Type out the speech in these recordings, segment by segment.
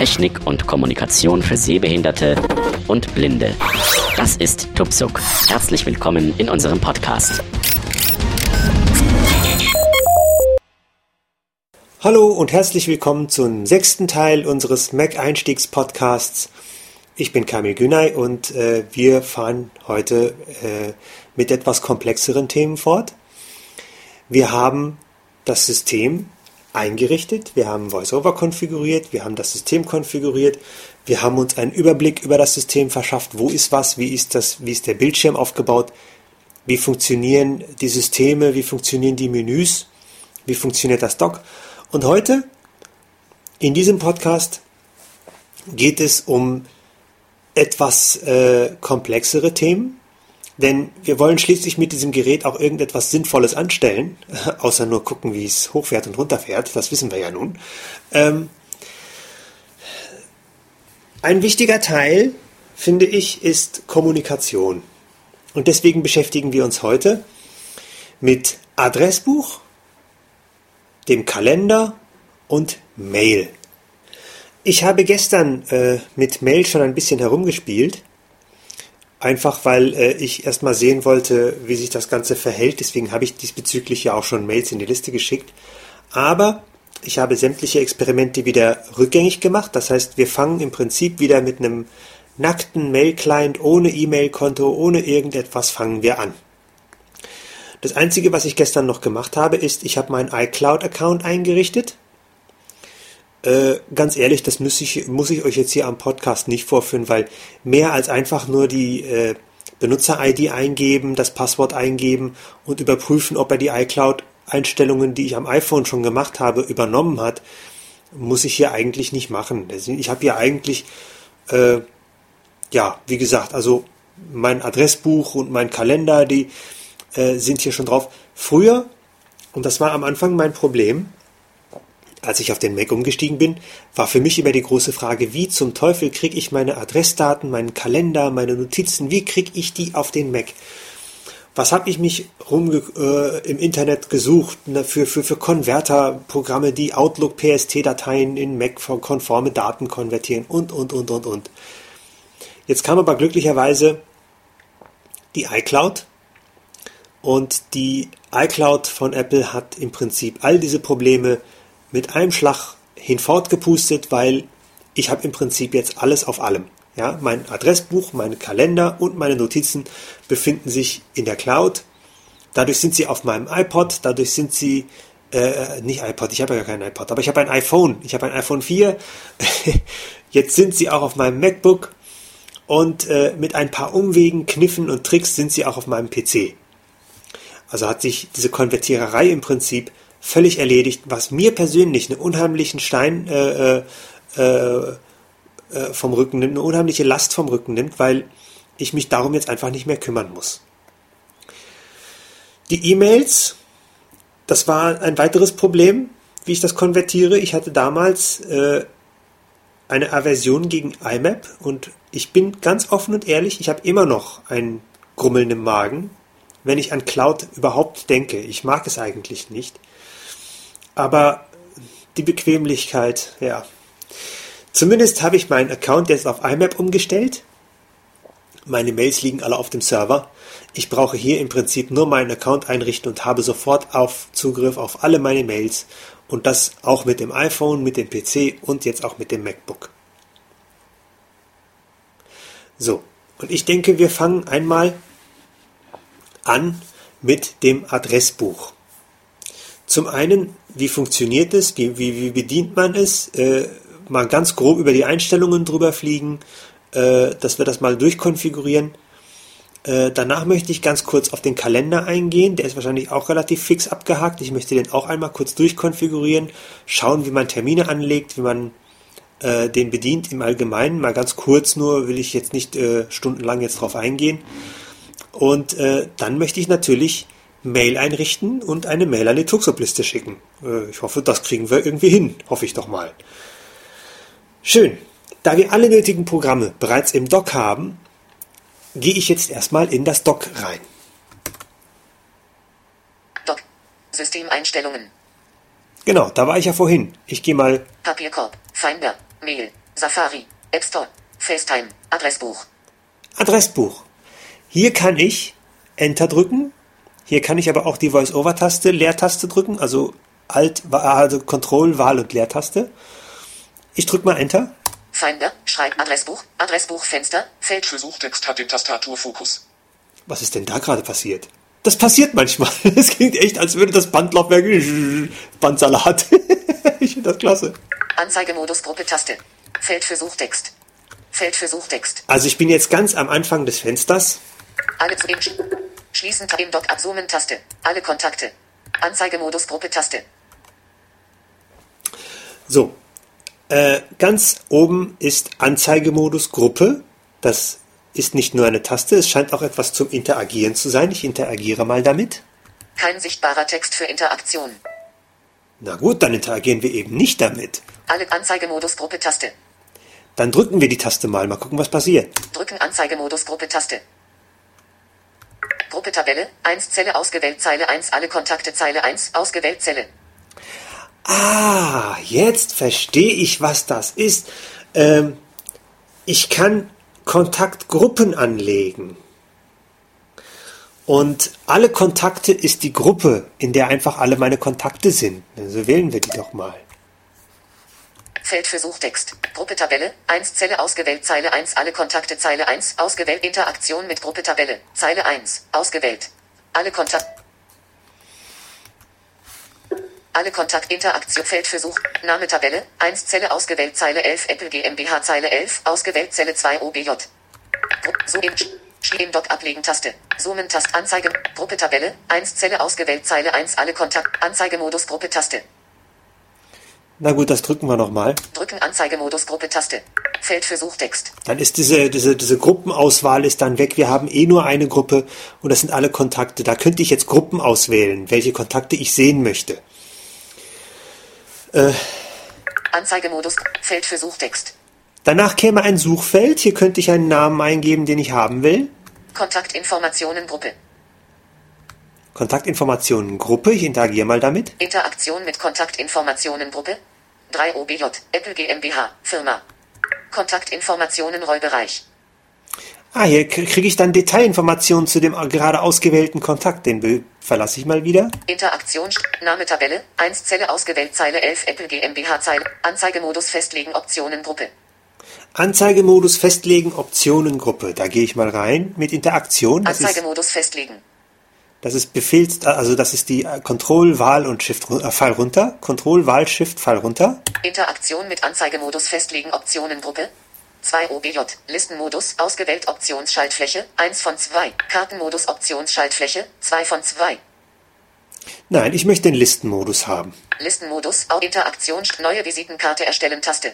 Technik und Kommunikation für Sehbehinderte und Blinde. Das ist Tupsuk. Herzlich willkommen in unserem Podcast. Hallo und herzlich willkommen zum sechsten Teil unseres Mac-Einstiegs-Podcasts. Ich bin Kamil Günay und äh, wir fahren heute äh, mit etwas komplexeren Themen fort. Wir haben das System eingerichtet, wir haben VoiceOver konfiguriert, wir haben das System konfiguriert, wir haben uns einen Überblick über das System verschafft, wo ist was, wie ist das, wie ist der Bildschirm aufgebaut, wie funktionieren die Systeme, wie funktionieren die Menüs, wie funktioniert das Dock. Und heute in diesem Podcast geht es um etwas äh, komplexere Themen, denn wir wollen schließlich mit diesem Gerät auch irgendetwas Sinnvolles anstellen, außer nur gucken, wie es hochfährt und runterfährt. Das wissen wir ja nun. Ähm, ein wichtiger Teil, finde ich, ist Kommunikation. Und deswegen beschäftigen wir uns heute mit Adressbuch, dem Kalender und Mail. Ich habe gestern äh, mit Mail schon ein bisschen herumgespielt Einfach weil äh, ich erstmal sehen wollte, wie sich das Ganze verhält. Deswegen habe ich diesbezüglich ja auch schon Mails in die Liste geschickt. Aber ich habe sämtliche Experimente wieder rückgängig gemacht. Das heißt, wir fangen im Prinzip wieder mit einem nackten Mail-Client ohne E-Mail-Konto, ohne irgendetwas fangen wir an. Das Einzige, was ich gestern noch gemacht habe, ist, ich habe meinen iCloud-Account eingerichtet. Äh, ganz ehrlich, das muss ich, muss ich euch jetzt hier am Podcast nicht vorführen, weil mehr als einfach nur die äh, Benutzer-ID eingeben, das Passwort eingeben und überprüfen, ob er die iCloud-Einstellungen, die ich am iPhone schon gemacht habe, übernommen hat, muss ich hier eigentlich nicht machen. Ich habe hier eigentlich, äh, ja, wie gesagt, also mein Adressbuch und mein Kalender, die äh, sind hier schon drauf. Früher, und das war am Anfang mein Problem, als ich auf den Mac umgestiegen bin, war für mich immer die große Frage, wie zum Teufel kriege ich meine Adressdaten, meinen Kalender, meine Notizen, wie kriege ich die auf den Mac? Was habe ich mich rum äh, im Internet gesucht ne, für, für, für Konverterprogramme, die Outlook PST-Dateien in Mac-konforme Daten konvertieren und, und, und, und, und. Jetzt kam aber glücklicherweise die iCloud und die iCloud von Apple hat im Prinzip all diese Probleme mit einem Schlag hinfortgepustet, weil ich habe im Prinzip jetzt alles auf allem. Ja, mein Adressbuch, meine Kalender und meine Notizen befinden sich in der Cloud. Dadurch sind sie auf meinem iPod, dadurch sind sie äh, nicht iPod, ich habe ja gar kein iPod, aber ich habe ein iPhone, ich habe ein iPhone 4. Jetzt sind sie auch auf meinem MacBook und äh, mit ein paar Umwegen, Kniffen und Tricks sind sie auch auf meinem PC. Also hat sich diese Konvertiererei im Prinzip völlig erledigt, was mir persönlich einen unheimlichen Stein äh, äh, äh, äh, vom Rücken nimmt, eine unheimliche Last vom Rücken nimmt, weil ich mich darum jetzt einfach nicht mehr kümmern muss. Die E-Mails, das war ein weiteres Problem, wie ich das konvertiere. Ich hatte damals äh, eine Aversion gegen IMAP und ich bin ganz offen und ehrlich, ich habe immer noch ein Grummeln im Magen, wenn ich an Cloud überhaupt denke. Ich mag es eigentlich nicht. Aber die Bequemlichkeit, ja. Zumindest habe ich meinen Account jetzt auf IMAP umgestellt. Meine Mails liegen alle auf dem Server. Ich brauche hier im Prinzip nur meinen Account einrichten und habe sofort auf Zugriff auf alle meine Mails und das auch mit dem iPhone, mit dem PC und jetzt auch mit dem MacBook. So, und ich denke, wir fangen einmal an mit dem Adressbuch. Zum einen, wie funktioniert es, wie, wie, wie bedient man es, äh, mal ganz grob über die Einstellungen drüber fliegen, äh, dass wir das mal durchkonfigurieren. Äh, danach möchte ich ganz kurz auf den Kalender eingehen, der ist wahrscheinlich auch relativ fix abgehakt. Ich möchte den auch einmal kurz durchkonfigurieren, schauen, wie man Termine anlegt, wie man äh, den bedient im Allgemeinen. Mal ganz kurz nur, will ich jetzt nicht äh, stundenlang jetzt drauf eingehen. Und äh, dann möchte ich natürlich Mail einrichten und eine Mail an die Tuxup-Liste schicken. Äh, ich hoffe, das kriegen wir irgendwie hin. Hoffe ich doch mal. Schön. Da wir alle nötigen Programme bereits im Dock haben, gehe ich jetzt erstmal in das Dock rein. Dock. Systemeinstellungen. Genau, da war ich ja vorhin. Ich gehe mal. Papierkorb. Finder. Mail. Safari, App Store, FaceTime, Adressbuch. Adressbuch. Hier kann ich Enter drücken. Hier kann ich aber auch die Voice-Over-Taste, Leertaste drücken, also Alt, also Control, Wahl und Leertaste. Ich drücke mal Enter. Finder, Schreib Adressbuch, Adressbuchfenster, Feld Für Suchtext hat den Tastaturfokus. Was ist denn da gerade passiert? Das passiert manchmal. Es klingt echt, als würde das Bandlaufwerk Bandsalat. ich finde das klasse. Anzeigemodus Gruppe Taste. Feld für Suchtext. Feld für Suchtext. Also ich bin jetzt ganz am Anfang des Fensters. Alle zu Sch Schließen im Dock abzoomen Taste. Alle Kontakte. Anzeigemodus Gruppe Taste. So, äh, ganz oben ist Anzeigemodus Gruppe. Das ist nicht nur eine Taste, es scheint auch etwas zum Interagieren zu sein. Ich interagiere mal damit. Kein sichtbarer Text für Interaktion. Na gut, dann interagieren wir eben nicht damit. Alle Anzeigemodus Gruppe Taste. Dann drücken wir die Taste mal, mal gucken, was passiert. Drücken Anzeigemodus Gruppe Taste. Gruppe Tabelle, 1 Zelle ausgewählt Zeile 1 alle Kontakte Zeile 1 ausgewählt Zelle. Ah, jetzt verstehe ich, was das ist. Ähm, ich kann Kontaktgruppen anlegen. Und alle Kontakte ist die Gruppe, in der einfach alle meine Kontakte sind. Also wählen wir die doch mal. Feld für Suchtext. Gruppe Tabelle, 1 Zelle ausgewählt Zeile 1 alle Kontakte Zeile 1 ausgewählt Interaktion mit Gruppe Tabelle. Zeile 1 ausgewählt. Alle Kontakte. Alle Kontaktinteraktion Feld für Such. Name Tabelle. 1 Zelle ausgewählt Zeile 11 Apple GmbH Zeile 11 ausgewählt Zelle 2 OBJ. Zoom in Schlien Dock ablegen Taste. Zoomen Taste Anzeige Gruppe Tabelle. 1 Zelle ausgewählt Zeile 1 alle Kontakt Anzeigemodus Gruppe Taste. Na gut, das drücken wir nochmal. Drücken Anzeigemodus Gruppe Taste. Feld für Suchtext. Dann ist diese, diese, diese Gruppenauswahl ist dann weg. Wir haben eh nur eine Gruppe und das sind alle Kontakte. Da könnte ich jetzt Gruppen auswählen, welche Kontakte ich sehen möchte. Anzeigemodus Feld für Suchtext. Danach käme ein Suchfeld. Hier könnte ich einen Namen eingeben, den ich haben will. Kontaktinformationen Gruppe. Kontaktinformationen Gruppe. Ich interagiere mal damit. Interaktion mit Kontaktinformationen Gruppe. 3 OBJ. Apple GmbH. Firma. Kontaktinformationen Rollbereich. Ah, hier kriege ich dann Detailinformationen zu dem gerade ausgewählten Kontakt. Den verlasse ich mal wieder. Interaktion Name Tabelle. 1 Zelle ausgewählt Zeile 11 Apple GmbH Zeile. Anzeigemodus festlegen Optionen Gruppe. Anzeigemodus festlegen, Optionen Gruppe. Da gehe ich mal rein mit Interaktion. Das Anzeigemodus festlegen. Das ist Befehls, also das ist die äh, Control, Wahl und Shift, äh, Pfeil runter. Control, Wahl, Shift, Pfeil runter. Interaktion mit Anzeigemodus festlegen Optionen Gruppe. 2 OBJ. Listenmodus ausgewählt Optionsschaltfläche. 1 von 2. Kartenmodus Optionsschaltfläche. 2 von 2. Nein, ich möchte den Listenmodus haben. Listenmodus Au- Interaktion neue Visitenkarte erstellen Taste.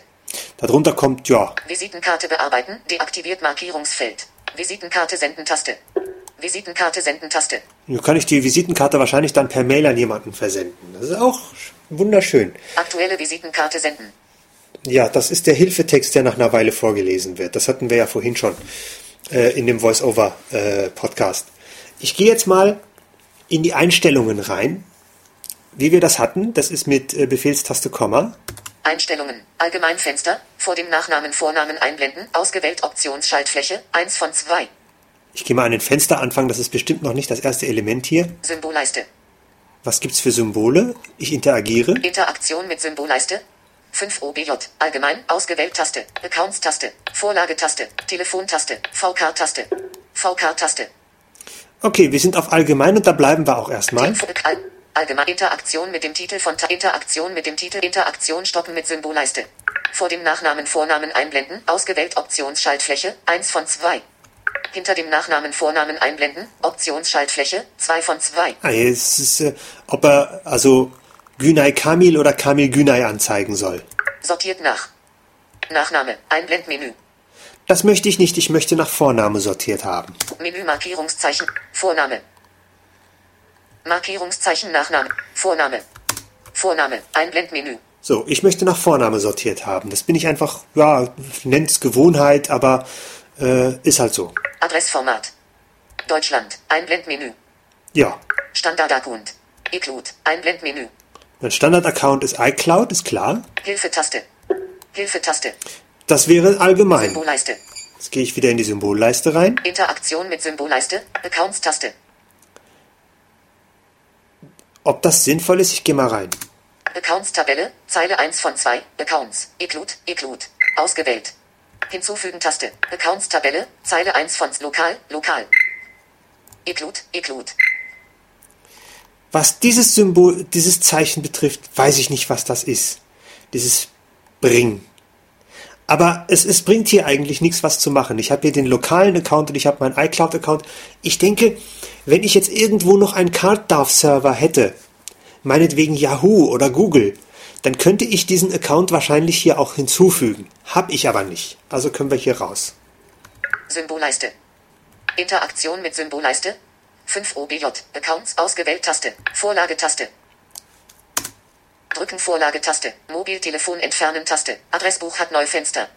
Darunter kommt, ja, Visitenkarte bearbeiten, deaktiviert Markierungsfeld. Visitenkarte senden Taste. Visitenkarte senden Taste. nun kann ich die Visitenkarte wahrscheinlich dann per Mail an jemanden versenden. Das ist auch wunderschön. Aktuelle Visitenkarte senden. Ja, das ist der Hilfetext, der nach einer Weile vorgelesen wird. Das hatten wir ja vorhin schon äh, in dem Voice-Over-Podcast. ich gehe jetzt mal in die Einstellungen rein, wie wir das hatten. Das ist mit äh, Befehlstaste Komma. Einstellungen. Allgemeinfenster. Vor dem Nachnamen Vornamen einblenden. Ausgewählt Optionsschaltfläche. 1 von 2. Ich gehe mal an den Fensteranfang, das ist bestimmt noch nicht das erste Element hier. Symbolleiste. Was gibt's für Symbole? Ich interagiere. Interaktion mit Symbolleiste. 5 OBJ. Allgemein. Ausgewählt Taste. Accounts-Taste. Vorlagetaste. Telefontaste. VK-Taste. VK-Taste. Okay, wir sind auf Allgemein und da bleiben wir auch erstmal. All Allgemein Interaktion mit dem Titel von Ta Interaktion mit dem Titel Interaktion stoppen mit Symbolleiste. Vor dem Nachnamen Vornamen einblenden. Ausgewählt Optionsschaltfläche. 1 von 2. Hinter dem Nachnamen Vornamen einblenden. Optionsschaltfläche. 2 von 2. Ah, es ist, äh, ob er also Günay Kamil oder Kamil Günay anzeigen soll. Sortiert nach. Nachname. Einblendmenü. Das möchte ich nicht, ich möchte nach Vorname sortiert haben. Menü Markierungszeichen. Vorname. Markierungszeichen Nachname. Vorname. Vorname. Einblendmenü. So, ich möchte nach Vorname sortiert haben. Das bin ich einfach, ja, nennt's Gewohnheit, aber äh, ist halt so. Adressformat. Deutschland. Einblendmenü. Ja, Standardaccount. iCloud. Einblendmenü. mein Standard-Account ist iCloud, ist klar. Hilfetaste. Hilfetaste. Das wäre allgemein. Symbolleiste. Jetzt gehe ich wieder in die Symbolleiste rein. Interaktion mit Symbolleiste. Accounts-Taste. Ob das sinnvoll ist, ich gehe mal rein. Accounts-Tabelle. Zeile 1 von 2. Accounts. Include. Include. Ausgewählt. Hinzufügen-Taste. Accounts-Tabelle. Zeile 1 von Lokal. Lokal. Include. Include. Was dieses Symbol, dieses Zeichen betrifft, weiß ich nicht, was das ist. Dieses Bring. Aber es, es bringt hier eigentlich nichts, was zu machen. Ich habe hier den lokalen Account und ich habe meinen iCloud-Account. Ich denke, wenn ich jetzt irgendwo noch einen CardDAV-Server hätte, meinetwegen Yahoo oder Google, dann könnte ich diesen Account wahrscheinlich hier auch hinzufügen. Hab ich aber nicht. Also können wir hier raus. Symbolleiste. Interaktion mit Symbolleiste. 5 OBJ. Accounts ausgewählt Taste. Vorlagetaste. Drücken Vorlagetaste. Mobiltelefon entfernen Taste. Adressbuch hat Neufenster.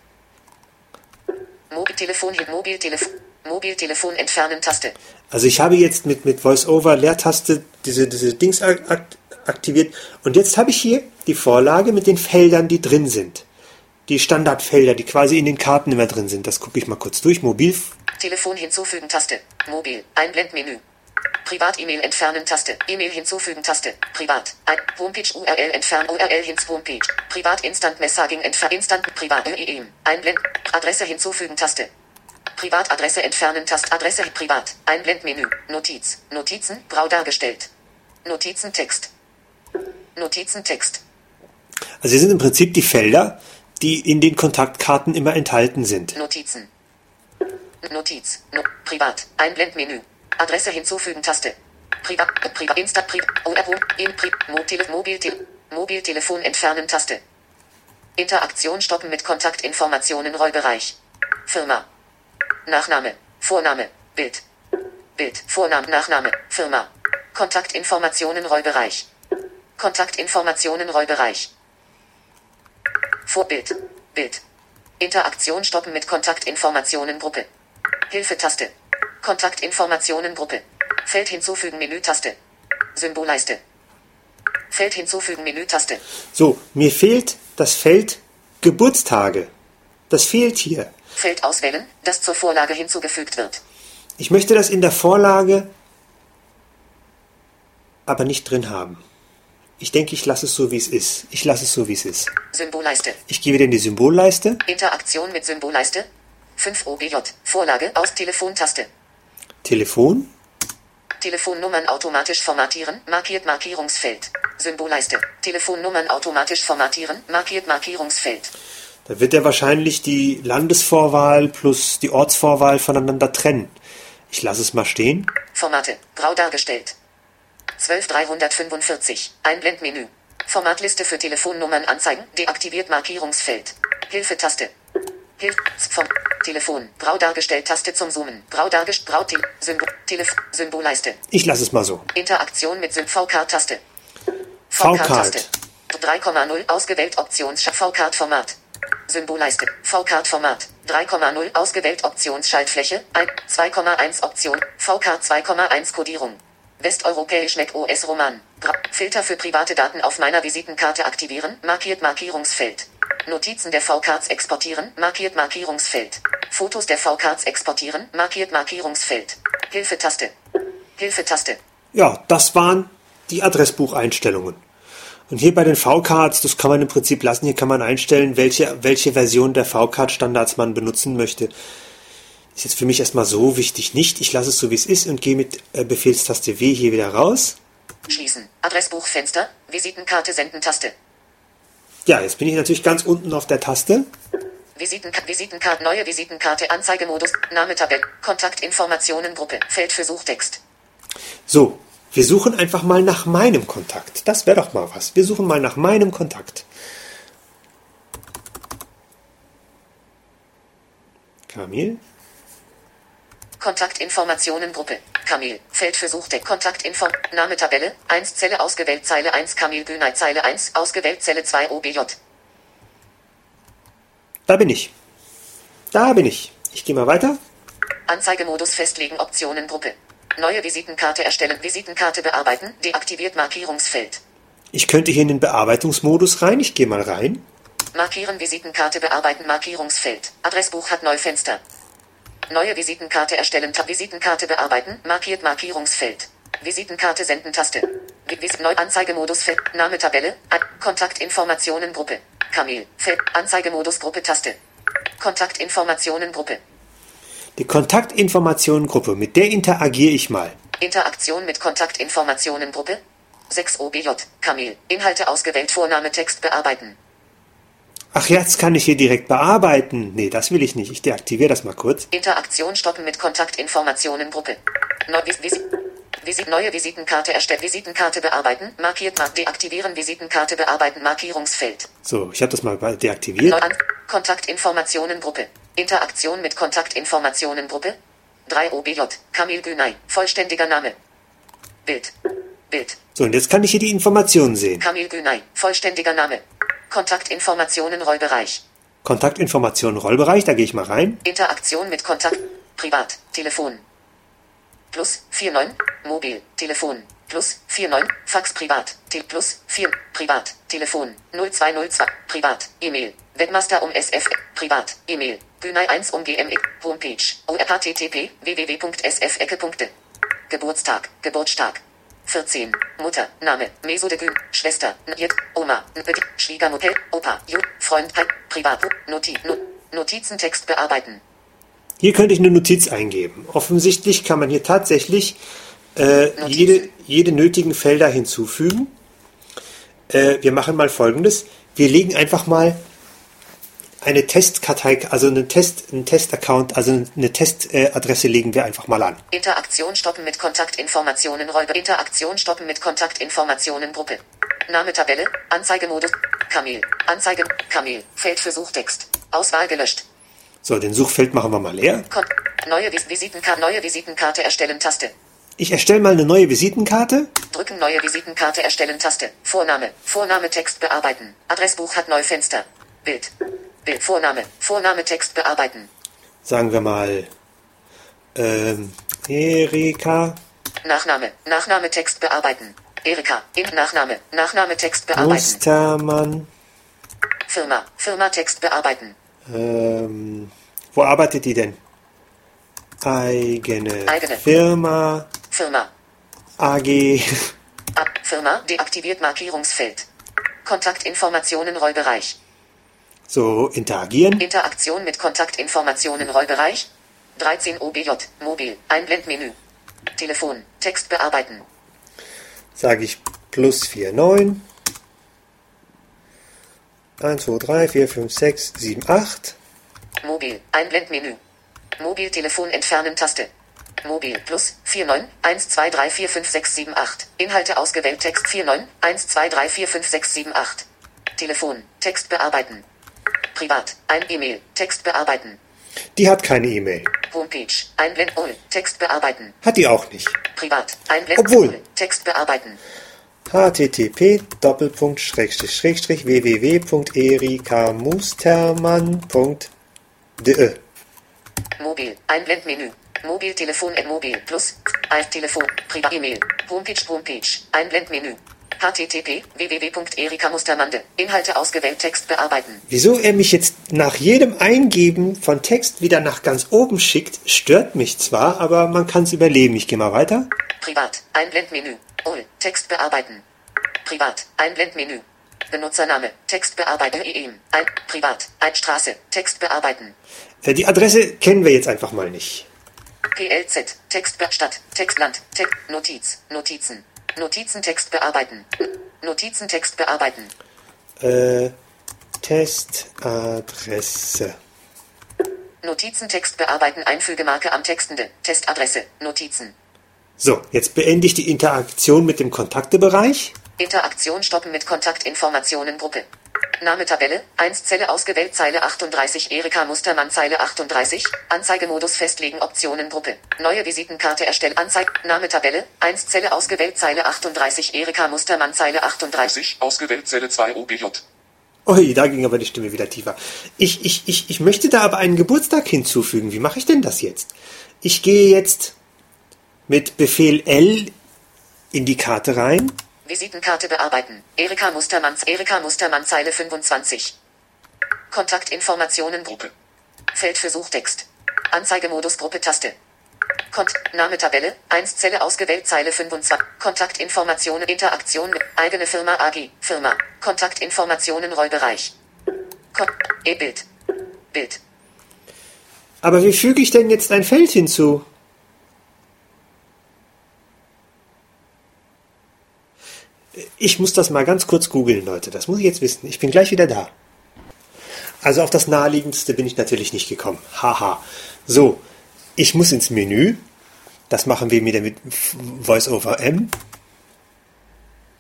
Mobiltelefon hin Mobiltelefon. Mobiltelefon entfernen Taste. Also ich habe jetzt mit, mit VoiceOver Leertaste diese, diese Dings ak ak aktiviert und jetzt habe ich hier die Vorlage mit den Feldern, die drin sind. Die Standardfelder, die quasi in den Karten immer drin sind. Das gucke ich mal kurz durch. Mobil. Telefon hinzufügen Taste. Mobil. Einblendmenü. Privat-E-Mail entfernen Taste. E-Mail hinzufügen Taste. Privat. Ein Homepage URL entfernen URL hin Homepage. Privat Instant Messaging entfernen Instant Privat EEM. Einblend. Adresse hinzufügen Taste. Privatadresse entfernen Taste. Adresse Privat. Einblendmenü. Notiz. Notizen. Grau dargestellt. Notizentext. Notizentext. Also hier sind im Prinzip die Felder, die in den Kontaktkarten immer enthalten sind. Notizen. Notiz. No, privat. Einblendmenü. Adresse hinzufügen Taste. Privat. Privat. Insta. Privat. Oder in Pri. Mobil. Mobiltel Mobiltelefon entfernen Taste. Interaktion stoppen mit Kontaktinformationen Rollbereich. Firma. Nachname. Vorname. Bild. Bild. Vorname. Nachname. Firma. Kontaktinformationen Rollbereich. Kontaktinformationen Rollbereich. Vorbild. Bild. Interaktion stoppen mit Kontaktinformationen Gruppe. Hilfetaste. Kontaktinformationen Gruppe. Feld hinzufügen Menütaste. Symbolleiste. Feld hinzufügen Menütaste. So, mir fehlt das Feld Geburtstage. Das fehlt hier. Feld auswählen, das zur Vorlage hinzugefügt wird. Ich möchte das in der Vorlage aber nicht drin haben. Ich denke, ich lasse es so, wie es ist. Ich lasse es so, wie es ist. Symbolleiste. Ich gehe wieder in die Symbolleiste. Interaktion mit Symbolleiste. 5 OBJ. Vorlage aus Telefontaste. Telefon. Telefonnummern automatisch formatieren. Markiert Markierungsfeld. Symbolleiste. Telefonnummern automatisch formatieren. Markiert Markierungsfeld. Da wird er wahrscheinlich die Landesvorwahl plus die Ortsvorwahl voneinander trennen. Ich lasse es mal stehen. Formate. Grau dargestellt. 12345. Einblendmenü. Formatliste für Telefonnummern anzeigen. Deaktiviert Markierungsfeld. Hilfetaste. Hilf. Vom Telefon. Grau dargestellt. Taste zum Zoomen. Grau dargestellt. Grau. Te Symbol. Telef Symbolleiste. Ich lasse es mal so. Interaktion mit V-Card-Taste. V-Card. 3,0 ausgewählt Options V-Card Format. Symbolleiste. V-Card Format. 3,0 ausgewählt Optionsschaltfläche. 2,1 Option. V-Card 2,1 Codierung. Westeuropäisch Mac OS Roman. Gra Filter für private Daten auf meiner Visitenkarte aktivieren. Markiert Markierungsfeld. Notizen der V-Cards exportieren. Markiert Markierungsfeld. Fotos der V-Cards exportieren. Markiert Markierungsfeld. Hilfetaste. Hilfetaste. Ja, das waren die Adressbucheinstellungen. Und hier bei den V-Cards, das kann man im Prinzip lassen. Hier kann man einstellen, welche, welche Version der V-Card-Standards man benutzen möchte. Ist jetzt für mich erstmal so wichtig nicht. Ich lasse es so, wie es ist und gehe mit äh, Befehlstaste W hier wieder raus. Schließen. Adressbuchfenster. Visitenkarte senden Taste. Ja, jetzt bin ich natürlich ganz unten auf der Taste. Visitenka Visitenkarte, neue Visitenkarte, Anzeigemodus, Name Tabelle, Kontaktinformationen Gruppe, Feld für Suchtext. So, wir suchen einfach mal nach meinem Kontakt. Das wäre doch mal was. Wir suchen mal nach meinem Kontakt. Kamil. Kontaktinformationen Gruppe. Kamil. Feld für Suchtext. Kontaktinform. Name Tabelle. 1 Zelle ausgewählt Zeile 1 Kamil Günay Zeile 1 ausgewählt Zelle 2 OBJ. Da bin ich. Da bin ich. Ich gehe mal weiter. Anzeigemodus festlegen Optionen Gruppe. Neue Visitenkarte erstellen. Visitenkarte bearbeiten. Deaktiviert Markierungsfeld. Ich könnte hier in den Bearbeitungsmodus rein. Ich gehe mal rein. Markieren Visitenkarte bearbeiten Markierungsfeld. Adressbuch hat Neufenster. Neue Visitenkarte erstellen. Tab Visitenkarte bearbeiten. Markiert Markierungsfeld. Visitenkarte senden Taste. Vis Neu Anzeigemodus Feld. Name Tabelle. Kontaktinformationen Gruppe. Kamel. Feld. Anzeigemodus Gruppe Taste. Kontaktinformationen Gruppe. Die Kontaktinformationengruppe, mit der interagiere ich mal. Interaktion mit Kontaktinformationen Gruppe. 6 OBJ. Kamel. Inhalte ausgewählt. Vorname Text bearbeiten. Ach, jetzt kann ich hier direkt bearbeiten. Nee, das will ich nicht. Ich deaktiviere das mal kurz. Interaktion stoppen mit Kontaktinformationen Gruppe. Neu Vis Visi Visit neue Visitenkarte erstellt. Visitenkarte bearbeiten. Markiert. Mark deaktivieren. Visitenkarte bearbeiten. Markierungsfeld. So, ich habe das mal deaktiviert. Neu an Kontaktinformationen Gruppe. Interaktion mit Kontaktinformationen Gruppe. 3 OBJ. Kamil Günay. Vollständiger Name. Bild. Bild. So, und jetzt kann ich hier die Informationen sehen. Kamil Günay. Vollständiger Name. Kontaktinformationen Rollbereich. Kontaktinformationen Rollbereich, da gehe ich mal rein. Interaktion mit Kontakt. Privat. Telefon. Plus 49. Mobil. Telefon. Plus 49. Fax privat. Te plus 4. Privat. Telefon. 0202. Privat. E-Mail. Webmaster um SF. Privat. E-Mail. Günay 1 um GMX. Homepage. ORHTTP. www.sfecke.de. Geburtstag. Geburtstag. 14. Mutter. Name. Meso de Gün. Schwester. Njirt. Oma. Nbedi. Schwiegermutter. Opa. Ju. Freund. Privat. Noti. No Notizentext bearbeiten. Hier könnte ich eine Notiz eingeben. Offensichtlich kann man hier tatsächlich äh, jede, jede nötigen Felder hinzufügen. Äh, wir machen mal folgendes. Wir legen einfach mal eine Testkartei, also einen Test, einen Testaccount, also eine Testadresse legen wir einfach mal an. Interaktion stoppen mit Kontaktinformationen Räuber. Interaktion stoppen mit Kontaktinformationen Gruppe. Name Tabelle. Anzeigemodus. Kamel. Anzeige. Kamel. Feld für Suchtext. Auswahl gelöscht. So, den Suchfeld machen wir mal leer. Kon neue Vis Visitenkarte. Neue Visitenkarte erstellen Taste. Ich erstelle mal eine neue Visitenkarte. Drücken neue Visitenkarte erstellen Taste. Vorname. Vorname Text bearbeiten. Adressbuch hat Neufenster. Bild. Bild. Vorname. Vorname Text bearbeiten. Sagen wir mal ähm, Erika Nachname. Nachname Text bearbeiten. Erika. In Nachname. Nachname Text bearbeiten. Mustermann. Firma. Firma Text bearbeiten. Ähm, wo arbeitet die denn? Eigene, Eigene. Firma, Firma. AG. Ab. Firma. Deaktiviert Markierungsfeld. Kontaktinformationen Rollbereich. So, interagieren. Interaktion mit Kontaktinformationen Rollbereich. 13 OBJ. Mobil. Einblendmenü. Telefon. Text bearbeiten. Sage ich plus 49. 1, 2, 3, 4, 5, 6, 7, 8. Mobil. Einblendmenü. Mobiltelefon entfernen Taste. Mobil plus 49 1 2 3 4 5 6 7 8. Inhalte ausgewählt Text 49 1 2 3 4 5 6 7 8. Telefon. Text bearbeiten. Privat. Ein E-Mail. Text bearbeiten. Die hat keine E-Mail. Homepage. Einblend. Oh, Text bearbeiten. Hat die auch nicht. Privat. Einblend. Obwohl. Text bearbeiten. http Doppelpunkt Schrägstrich Schrägstrich www.erikamustermann.de Mobil. Einblendmenü. Mobiltelefon at Mobil plus. Alt-Telefon. Privat. E-Mail. Homepage. Homepage. Einblendmenü. Http www.erikamustermande. Inhalte ausgewählt. Text bearbeiten. Wieso er mich jetzt nach jedem Eingeben von Text wieder nach ganz oben schickt, stört mich zwar, aber man kann es überleben. Ich gehe mal weiter. Privat. Einblendmenü. OL. Text bearbeiten. Privat. Einblendmenü. Benutzername. Text bearbeiten. EM. Ein. Privat. Einstraße. Text bearbeiten. Äh, Die Adresse kennen wir jetzt einfach mal nicht. PLZ. Text Stadt. Textland. Text. Notiz. Notizen. Notizentext bearbeiten. Notizentext bearbeiten. Äh, Testadresse. Notizentext bearbeiten. Einfügemarke am Textende. Testadresse. Notizen. So, jetzt beende ich die Interaktion mit dem Kontaktebereich. Interaktion stoppen mit Kontaktinformationen Gruppe. Name Tabelle, 1 Zelle ausgewählt Zeile 38 Erika Mustermann Zeile 38, Anzeigemodus festlegen Optionen Gruppe. Neue Visitenkarte erstellen Anzeige, Name Tabelle, 1 Zelle ausgewählt Zeile 38 Erika Mustermann Zeile 38. 30, ausgewählt Zelle 2 OBJ. Ui, da ging aber die Stimme wieder tiefer. Ich, ich, ich, ich möchte da aber einen Geburtstag hinzufügen. Wie mache ich denn das jetzt? Ich gehe jetzt mit Befehl L in die Karte rein. Visitenkarte bearbeiten. Erika Mustermann, Erika Mustermann Zeile 25. Kontaktinformationen Gruppe. Feld für Suchtext. Anzeigemodus Gruppe Taste. Kont Name Tabelle, 1 Zelle ausgewählt, Zeile 25. Kontaktinformationen, Interaktion mit eigene Firma AG, Firma. Kontaktinformationen, Rollbereich. Kon E-Bild. Bild. Aber wie füge ich denn jetzt ein Feld hinzu? Ich muss das mal ganz kurz googeln, Leute. Das muss ich jetzt wissen. Ich bin gleich wieder da. Also auf das naheliegendste bin ich natürlich nicht gekommen. Haha. So, ich muss ins Menü. Das machen wir wieder mit VoiceOver M.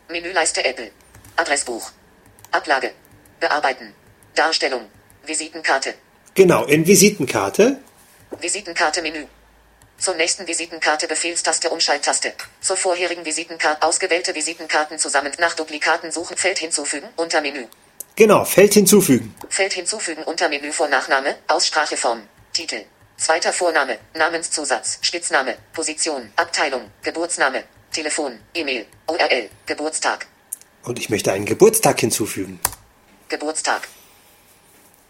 Menüleiste Apple. Adressbuch. Ablage. Bearbeiten. Darstellung. Visitenkarte. Genau, in Visitenkarte. Visitenkarte Menü. Zur nächsten Visitenkarte Befehlstaste Umschalttaste. Zur vorherigen Visitenkarte ausgewählte Visitenkarten zusammen nach Duplikaten suchen Feld hinzufügen unter Menü. Genau, Feld hinzufügen. Feld hinzufügen unter Menü Vor Nachname, Ausspracheform, Titel. Zweiter Vorname, Namenszusatz, Spitzname, Position, Abteilung, Geburtsname, Telefon, E-Mail, URL, Geburtstag, Und ich möchte einen Geburtstag hinzufügen. Geburtstag.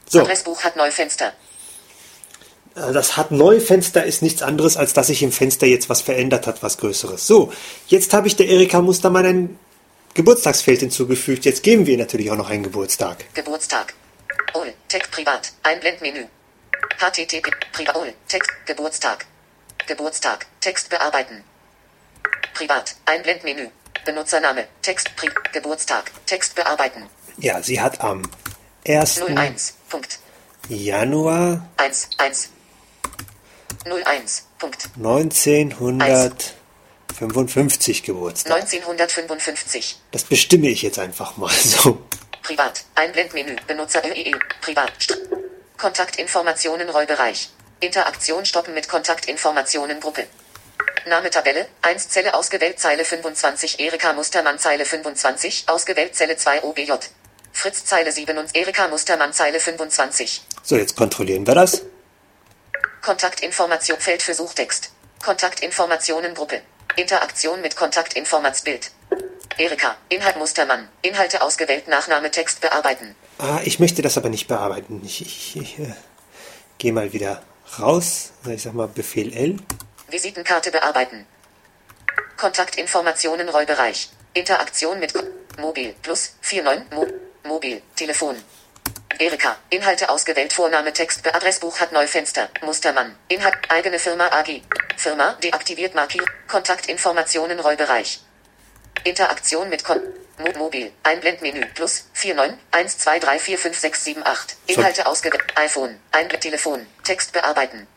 So, Adressbuch hat Neufenster. äh, das hat Neufenster ist nichts anderes, als dass sich im Fenster jetzt was verändert hat, was Größeres. So, jetzt habe ich der Erika Mustermann ein Geburtstagsfeld hinzugefügt. Jetzt geben wir ihr natürlich auch noch einen Geburtstag. Geburtstag. Ol, Text privat, Einblendmenü. HTTP, privat, Ol, Text, Geburtstag. Geburtstag, Text bearbeiten. Privat, Einblendmenü. Benutzername, Text, Pri Geburtstag, Text bearbeiten. Ja, sie hat am 1. 01, Punkt. Januar 1, 1. 01, Punkt. 1955 Geburtstag. 1955. Das bestimme ich jetzt einfach mal so. Privat. Einblendmenü. Benutzer EE. Privat. St Kontaktinformationen Rollbereich. Interaktion stoppen mit Kontaktinformationen Gruppe. Name Tabelle. 1 Zelle ausgewählt Zeile 25 Erika Mustermann Zeile 25 ausgewählt Zelle 2 OBJ. Fritz Zeile 7 und Erika Mustermann Zeile 25. So, jetzt kontrollieren wir das. Kontaktinformation Feld für Suchtext. Kontaktinformationen Gruppe. Interaktion mit Kontaktinformatsbild. Erika. Inhalt Mustermann. Inhalte ausgewählt Nachname Text bearbeiten. Ah, ich möchte das aber nicht bearbeiten. Ich, ich, ich äh, gehe mal wieder raus. Ich sag mal Befehl L. Visitenkarte bearbeiten. Kontaktinformationen Rollbereich. Interaktion mit Ko Mobil plus 49 Mo Mobil Telefon. Erika. Inhalte ausgewählt Vorname Text Adressbuch hat Neufenster. Mustermann. Inhalt eigene Firma AG. Firma deaktiviert Markier. Kontaktinformationen Rollbereich. Interaktion mit Kon Mo Mobil. Einblendmenü plus 49 1 2 3 4 5 6 7 8. Inhalte ausgewählt. iPhone. Einblend Telefon. Text bearbeiten.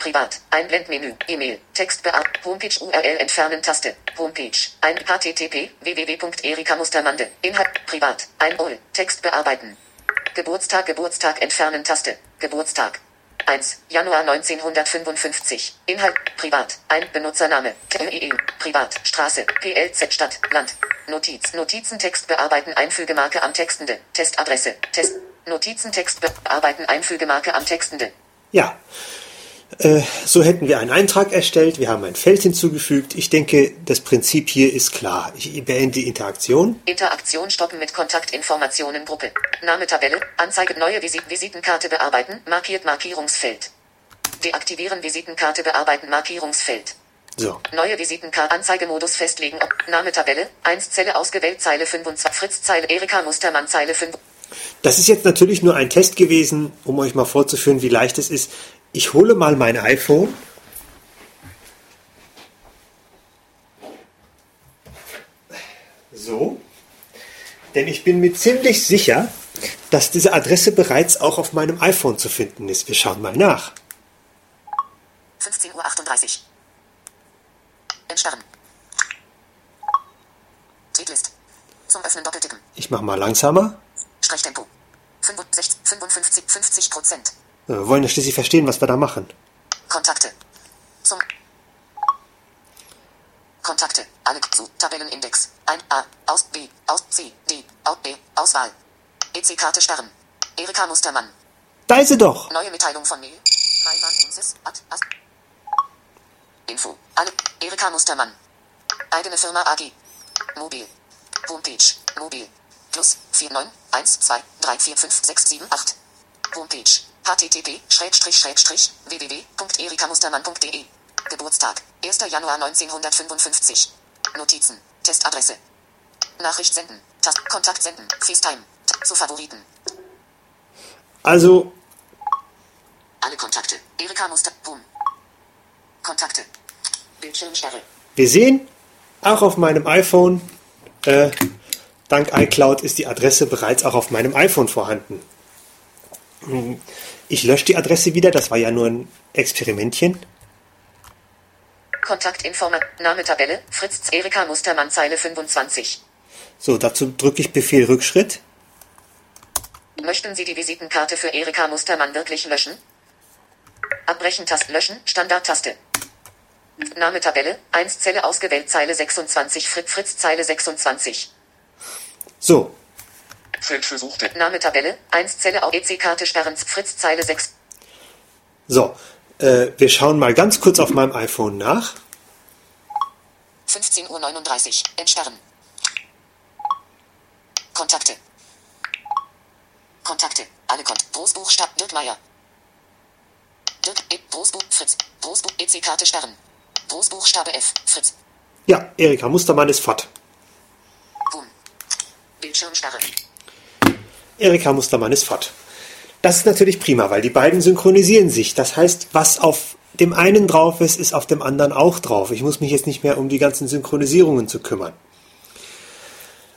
Privat. Einblendmenü. E-Mail. Text bearbeiten. Homepage URL entfernen Taste. Homepage. Ein http www.erikamustermande. Inhalt. Privat. Ein OL. Text bearbeiten. Geburtstag Geburtstag entfernen Taste. Geburtstag. 1. Januar 1955. Inhalt. Privat. Ein Benutzername. TEE. Privat. Straße. PLZ Stadt. Land. Notiz. Notizentext bearbeiten. Einfügemarke am Textende. Testadresse. Test. Notizentext bearbeiten. Einfügemarke am Textende. Ja, so hätten wir einen Eintrag erstellt. Wir haben ein Feld hinzugefügt. Ich denke, das Prinzip hier ist klar. Ich beende die Interaktion. Interaktion stoppen mit Kontaktinformationen Gruppe. Name Tabelle. Anzeige neue Visit Visitenkarte bearbeiten. Markiert Markierungsfeld. Deaktivieren Visitenkarte bearbeiten Markierungsfeld. So, Neue Visitenkarte Anzeigemodus festlegen. Ob Name Tabelle. 1 Zelle ausgewählt Zeile 25. Fritz Zeile Erika Mustermann Zeile 5. das ist jetzt natürlich nur ein Test gewesen, um euch mal vorzuführen, wie leicht es ist. Ich hole mal mein iPhone. So. Denn ich bin mir ziemlich sicher, dass diese Adresse bereits auch auf meinem iPhone zu finden ist. Wir schauen mal nach. 15.38 Uhr. Entsperren. Tweetlist. Zum Öffnen doppeltippen. Ich mache mal langsamer. Sprechtempo. 65, 55, 50 Prozent. Wir wollen ja schließlich verstehen, was wir da machen. Kontakte. Zum Kontakte. Alle zu Tabellenindex. Ein A. Aus B. Aus C. D. Aus B. Auswahl. EC-Karte starren. Erika Mustermann. Da ist sie doch. Neue Mitteilung von Mail. Maimann Insis. Ad. As. Info. Alle. Erika Mustermann. Eigene Firma AG. Mobil. Homepage. Mobil. Plus 49 1 2 3 4 5 6 7 8. Homepage. Http www.erikamustermann.de Geburtstag. 1. Januar 1955. Notizen. Testadresse. Nachricht senden. Tast Kontakt senden. FaceTime. Zu Favoriten. Also, Alle Kontakte. Erika Muster. Boom. Kontakte. Bildschirmsperre. wir sehen, auch auf meinem iPhone, äh, dank iCloud ist die Adresse bereits auch auf meinem iPhone vorhanden. Hm, Ich lösche die Adresse wieder, das war ja nur ein Experimentchen. Kontaktinformat. Name Tabelle. Fritz Erika Mustermann Zeile 25. So, dazu drücke ich Befehl Rückschritt. Möchten Sie die Visitenkarte für Erika Mustermann wirklich löschen? Abbrechen Taste löschen. Standardtaste. Name Tabelle. 1 Zelle ausgewählt Zeile 26 Fritz Fritz Zeile 26. So, Feld für Suchte. Name Tabelle. 1 Zelle auf EC-Karte sperren Fritz Zeile 6. so, äh, wir schauen mal ganz kurz auf meinem iPhone nach. 15.39 Uhr. Entsperren. Kontakte. Kontakte. Alle Kont. Großbuchstab. Dirk Meier. Dirk. E. Großbuch. Fritz. Großbuch. EC-Karte sperren. Großbuchstabe F. Fritz. Ja, Erika Mustermann ist fort. Boom. Bildschirmsperre. Erika Mustermann ist fort. Das ist natürlich prima, weil die beiden synchronisieren sich. Das heißt, was auf dem einen drauf ist, ist auf dem anderen auch drauf. Ich muss mich jetzt nicht mehr um die ganzen Synchronisierungen zu kümmern.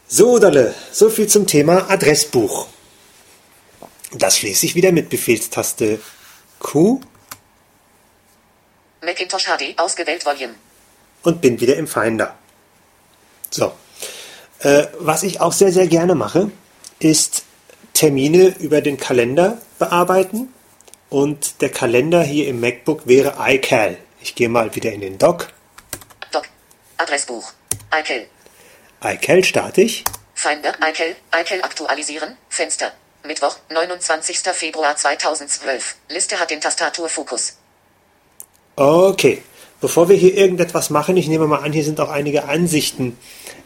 So, Dalle, so viel zum Thema Adressbuch. Das schließe ich wieder mit Befehlstaste Q Macintosh HD. Ausgewählt Volume. und bin wieder im Finder. So. Äh, was ich auch sehr, sehr gerne mache, ist Termine über den Kalender bearbeiten. Und der Kalender hier im MacBook wäre iCal. Ich gehe mal wieder in den Dock. Doc. Adressbuch. iCal. iCal starte ich. Finder. iCal. iCal aktualisieren. Fenster. Mittwoch, 29. Februar 2012. Liste hat den Tastaturfokus. Okay. Bevor wir hier irgendetwas machen, ich nehme mal an, hier sind auch einige Ansichten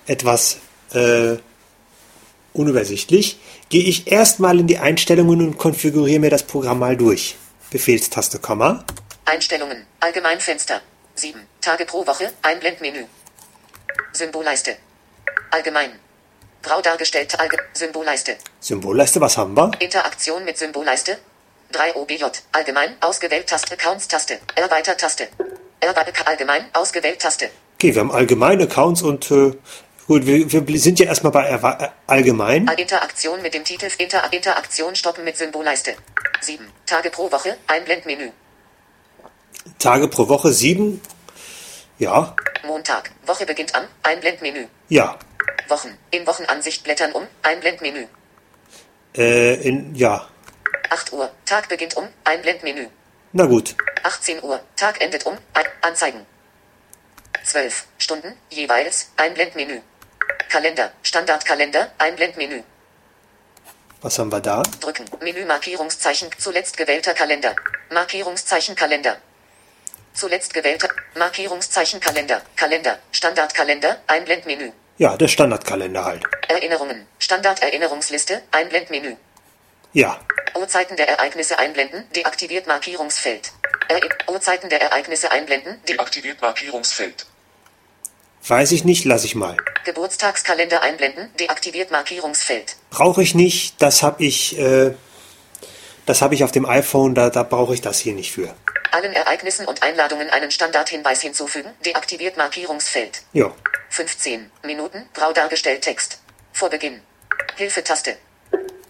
etwas äh, unübersichtlich, gehe ich erstmal in die Einstellungen und konfiguriere mir das Programm mal durch. Befehlstaste Komma. Einstellungen. Allgemeinfenster. 7. Tage pro Woche. Einblendmenü. Symbolleiste. Allgemein. Grau dargestellte Allge Symbolleiste. Symbolleiste, was haben wir? Interaktion mit Symbolleiste. 3 OBJ. Allgemein. Ausgewählt Taste. Accounts Taste. Erweitert Taste. Erweitert Allgemein. Ausgewählt Taste. Okay, wir haben allgemeine Accounts und äh, gut, wir, wir sind ja erstmal bei Erwa äh, allgemein. Interaktion mit dem Titel Inter Interaktion stoppen mit Symbolleiste. 7. Tage pro Woche. Einblendmenü. Tage pro Woche sieben. Ja, Montag. Woche beginnt an. Einblendmenü. ja, Wochen. In Wochenansicht blättern um. Einblendmenü. äh, in, ja. 8 Uhr. Tag beginnt um. Einblendmenü. Na gut. 18 Uhr. Tag endet um. Anzeigen. 12 Stunden. Jeweils. Einblendmenü. Kalender. Standardkalender. Einblendmenü. Was haben wir da? Drücken. Menü Markierungszeichen. Zuletzt gewählter Kalender. Markierungszeichen Kalender. Zuletzt gewählter Markierungszeichen Kalender. Kalender. Standardkalender. Einblendmenü. Ja, der Standardkalender halt. Erinnerungen. Standarderinnerungsliste. Einblendmenü. Ja, Uhrzeiten der Ereignisse einblenden. Deaktiviert Markierungsfeld. Er Uhrzeiten der Ereignisse einblenden. De Deaktiviert Markierungsfeld. Weiß ich nicht, lass ich mal. Geburtstagskalender einblenden. Deaktiviert Markierungsfeld. Brauche ich nicht, das habe ich, äh, das habe ich auf dem iPhone, da, da brauche ich das hier nicht für. Allen Ereignissen und Einladungen einen Standardhinweis hinzufügen. Deaktiviert Markierungsfeld. Ja, 15 Minuten. Grau dargestellt Text. Vor Beginn. Hilfetaste.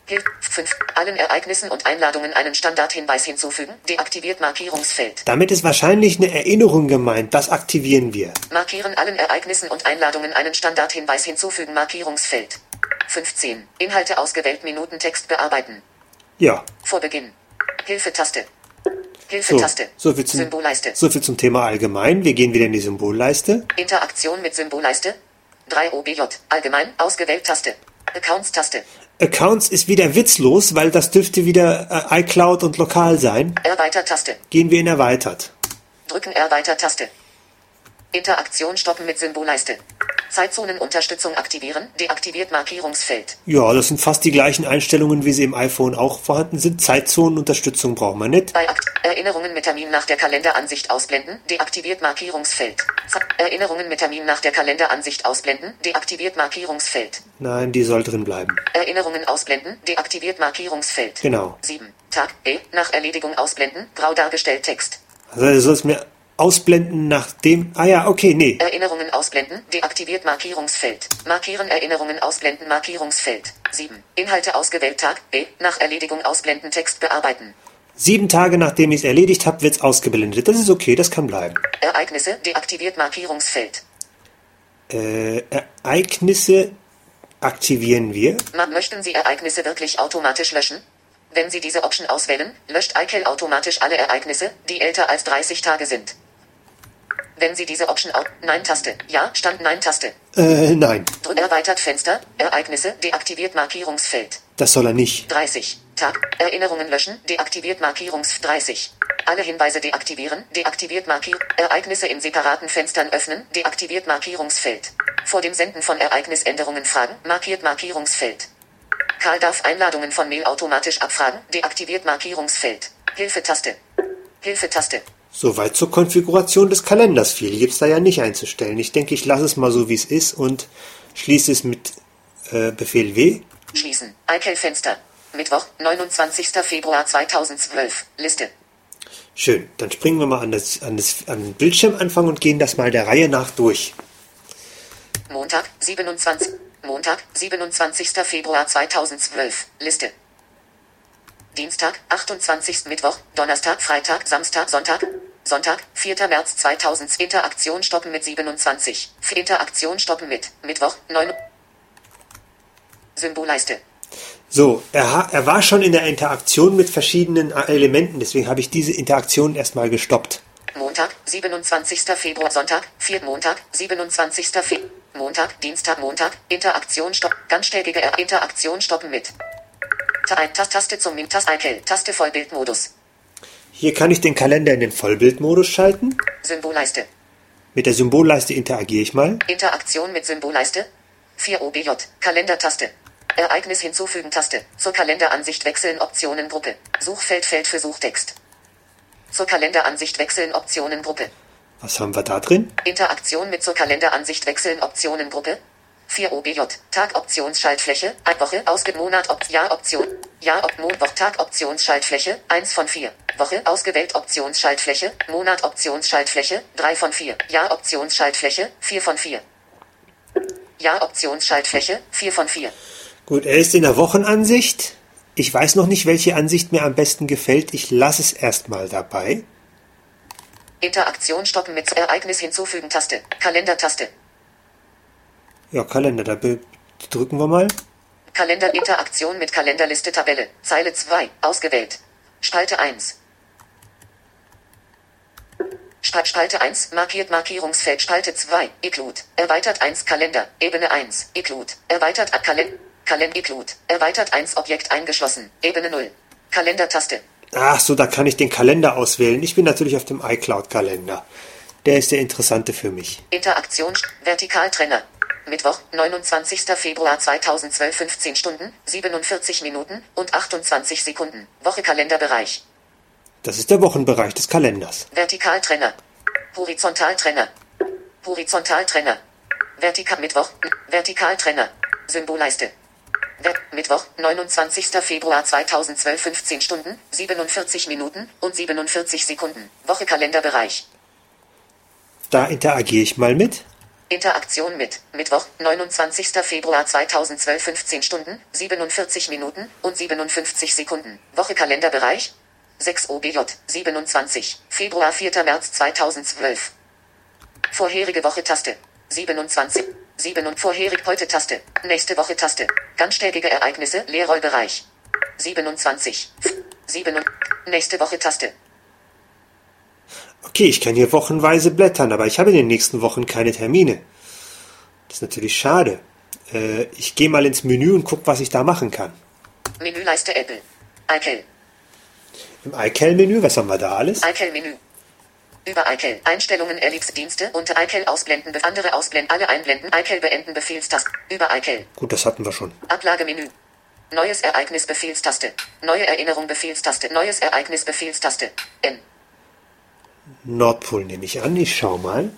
Hilf 5. Allen Ereignissen und Einladungen einen Standardhinweis hinzufügen. Deaktiviert Markierungsfeld. damit ist wahrscheinlich eine Erinnerung gemeint, das aktivieren wir. Markieren allen Ereignissen und Einladungen einen Standardhinweis hinzufügen. Markierungsfeld. 15. Inhalte ausgewählt Minuten Text bearbeiten. Ja, Vor Beginn. Hilfetaste. so, Hilfetaste. so, viel zum, Symbolleiste. so viel zum Thema allgemein. Wir gehen wieder in die Symbolleiste. Interaktion mit Symbolleiste. 3 OBJ. Allgemein. Ausgewählt Taste. Accounts Taste. Accounts ist wieder witzlos, weil das dürfte wieder äh, iCloud und lokal sein. Erweitert Taste. Gehen wir in Erweitert. Drücken Erweitert Taste. Interaktion stoppen mit Symbolleiste. Zeitzonenunterstützung aktivieren. Deaktiviert Markierungsfeld. Ja, das sind fast die gleichen Einstellungen, wie sie im iPhone auch vorhanden sind. Zeitzonenunterstützung brauchen wir nicht. Bei Akt Erinnerungen mit Termin nach der Kalenderansicht ausblenden. Deaktiviert Markierungsfeld. Ze Erinnerungen mit Termin nach der Kalenderansicht ausblenden. Deaktiviert Markierungsfeld. Nein, die soll drin bleiben. Erinnerungen ausblenden. Deaktiviert Markierungsfeld. Genau. 7. Tag E. Nach Erledigung ausblenden. Grau dargestellt Text. Also du sollst mir ausblenden nach dem... Ah ja, okay, nee. Erinnerungen ausblenden. Deaktiviert Markierungsfeld. Markieren Erinnerungen ausblenden Markierungsfeld. 7. Inhalte ausgewählt Tag E. Nach Erledigung ausblenden Text bearbeiten. Sieben Tage nachdem ich es erledigt habe, wird's ausgeblendet. Das ist okay, das kann bleiben. Ereignisse. Deaktiviert Markierungsfeld. Äh, Ereignisse aktivieren wir. Möchten Sie Ereignisse wirklich automatisch löschen? Wenn Sie diese Option auswählen, löscht iCal automatisch alle Ereignisse, die älter als 30 Tage sind. Wenn Sie diese Option au Nein-Taste. Ja, stand Nein-Taste. Äh, nein, Drück erweitert Fenster. Ereignisse. Deaktiviert Markierungsfeld. das soll er nicht. 30. Tag. Erinnerungen löschen. Deaktiviert Markierungs 30. Alle Hinweise deaktivieren. Deaktiviert Markier. Ereignisse in separaten Fenstern öffnen. Deaktiviert Markierungsfeld. Vor dem Senden von Ereignisänderungen fragen. Markiert Markierungsfeld. Karl darf Einladungen von Mail automatisch abfragen. Deaktiviert Markierungsfeld. Hilfetaste. Hilfetaste. Soweit zur Konfiguration des Kalenders. Viel gibt's da ja nicht einzustellen. Ich denke, ich lasse es mal so, wie es ist und schließe es mit äh, Befehl W. Schließen. iCal-Fenster. Mittwoch, 29. Februar 2012. Liste. Schön. Dann springen wir mal an, das, an, das, an den Bildschirmanfang und gehen das mal der Reihe nach durch. Montag, 27. Montag, 27. Februar 2012. Liste. Dienstag, 28. Mittwoch, Donnerstag, Freitag, Samstag, Sonntag. Sonntag, 4. März 2000. Interaktion stoppen mit 27. Interaktion stoppen mit. Mittwoch, 9. Symbolleiste. So, er, er war schon in der Interaktion mit verschiedenen äh, Elementen, deswegen habe ich diese Interaktion erstmal gestoppt. Montag, 27. Februar, Sonntag, 4. Montag, 27. Februar, Montag, Dienstag, Montag, Interaktion stoppen, ganztägige Er- Interaktion stoppen mit. Taste zum Taste Vollbildmodus, Hier kann ich den Kalender in den Vollbildmodus schalten. Symbolleiste, Mit der Symbolleiste interagiere ich mal. Interaktion mit Symbolleiste, 4 OBJ, Kalendertaste, Ereignis hinzufügen Taste, zur Kalenderansicht wechseln Optionen Gruppe, Suchfeld Feld für Suchtext. Zur Kalenderansicht wechseln Optionen Gruppe. Was haben wir da drin? Interaktion mit zur Kalenderansicht wechseln Optionengruppe. 4 OBJ. Tag Optionsschaltfläche. Woche ausge Monat Op Jahr Option. Jahr Op Mon Woch Tag Optionsschaltfläche. 1 von 4. Woche ausgewählt Optionsschaltfläche. Monat Optionsschaltfläche. 3 von 4. Jahr Optionsschaltfläche. 4 von 4. Jahr Optionsschaltfläche. 4 von 4. Gut, er ist in der Wochenansicht. Ich weiß noch nicht, welche Ansicht mir am besten gefällt. Ich lasse es erstmal dabei. Interaktion stoppen mit Ereignis hinzufügen Taste. Kalendertaste. Ja, Kalender, da drücken wir mal. Kalenderinteraktion mit Kalenderliste Tabelle. Zeile 2. Ausgewählt. Spalte 1. Spa- Spalte 1. Markiert Markierungsfeld. Spalte 2. Include. Erweitert 1. Kalender. Ebene 1. Include. Erweitert a- Kalend. Kalend Include. Erweitert 1. Objekt eingeschlossen. Ebene 0. Kalendertaste. Ach so, da kann ich den Kalender auswählen. Ich bin natürlich auf dem iCloud-Kalender. Der ist der interessante für mich. Interaktion. Vertikaltrenner. Mittwoch, 29. Februar 2012, 15 Stunden, 47 Minuten und 28 Sekunden. Woche Kalenderbereich. Das ist der Wochenbereich des Kalenders. Vertikaltrenner. Horizontaltrenner. Horizontaltrenner. Vertikal Mittwoch. Vertikaltrenner. Symbolleiste. Ver Mittwoch, 29. Februar 2012, 15 Stunden, 47 Minuten und 47 Sekunden. Woche Kalenderbereich. Da interagiere ich mal mit. Interaktion mit Mittwoch, 29. Februar 2012, 15 Stunden, 47 Minuten und 57 Sekunden. Woche Kalenderbereich 6 OBJ 27. Februar 4. März 2012. Vorherige Woche Taste 27. 7 und vorherig heute Taste. Nächste Woche Taste. Ganztägige Ereignisse Leerrollbereich 27. 7 und nächste Woche Taste. Okay, ich kann hier wochenweise blättern, aber ich habe in den nächsten Wochen keine Termine. Das ist natürlich schade. Äh, ich gehe mal ins Menü und gucke, was ich da machen kann. Menüleiste Apple. iCal. Im iCal-Menü, was haben wir da alles? iCal Menü. Über iCal. Einstellungen Ellipse Dienste unter iCal ausblenden. Andere ausblenden. Alle einblenden. iCal beenden. Befehlstaste. Über iCal. Gut, das hatten wir schon. Ablagemenü. Neues Ereignis Befehlstaste. Neue Erinnerung Befehlstaste. Neues Ereignis Befehlstaste. N. Nordpol nehme ich an. Ich schau mal.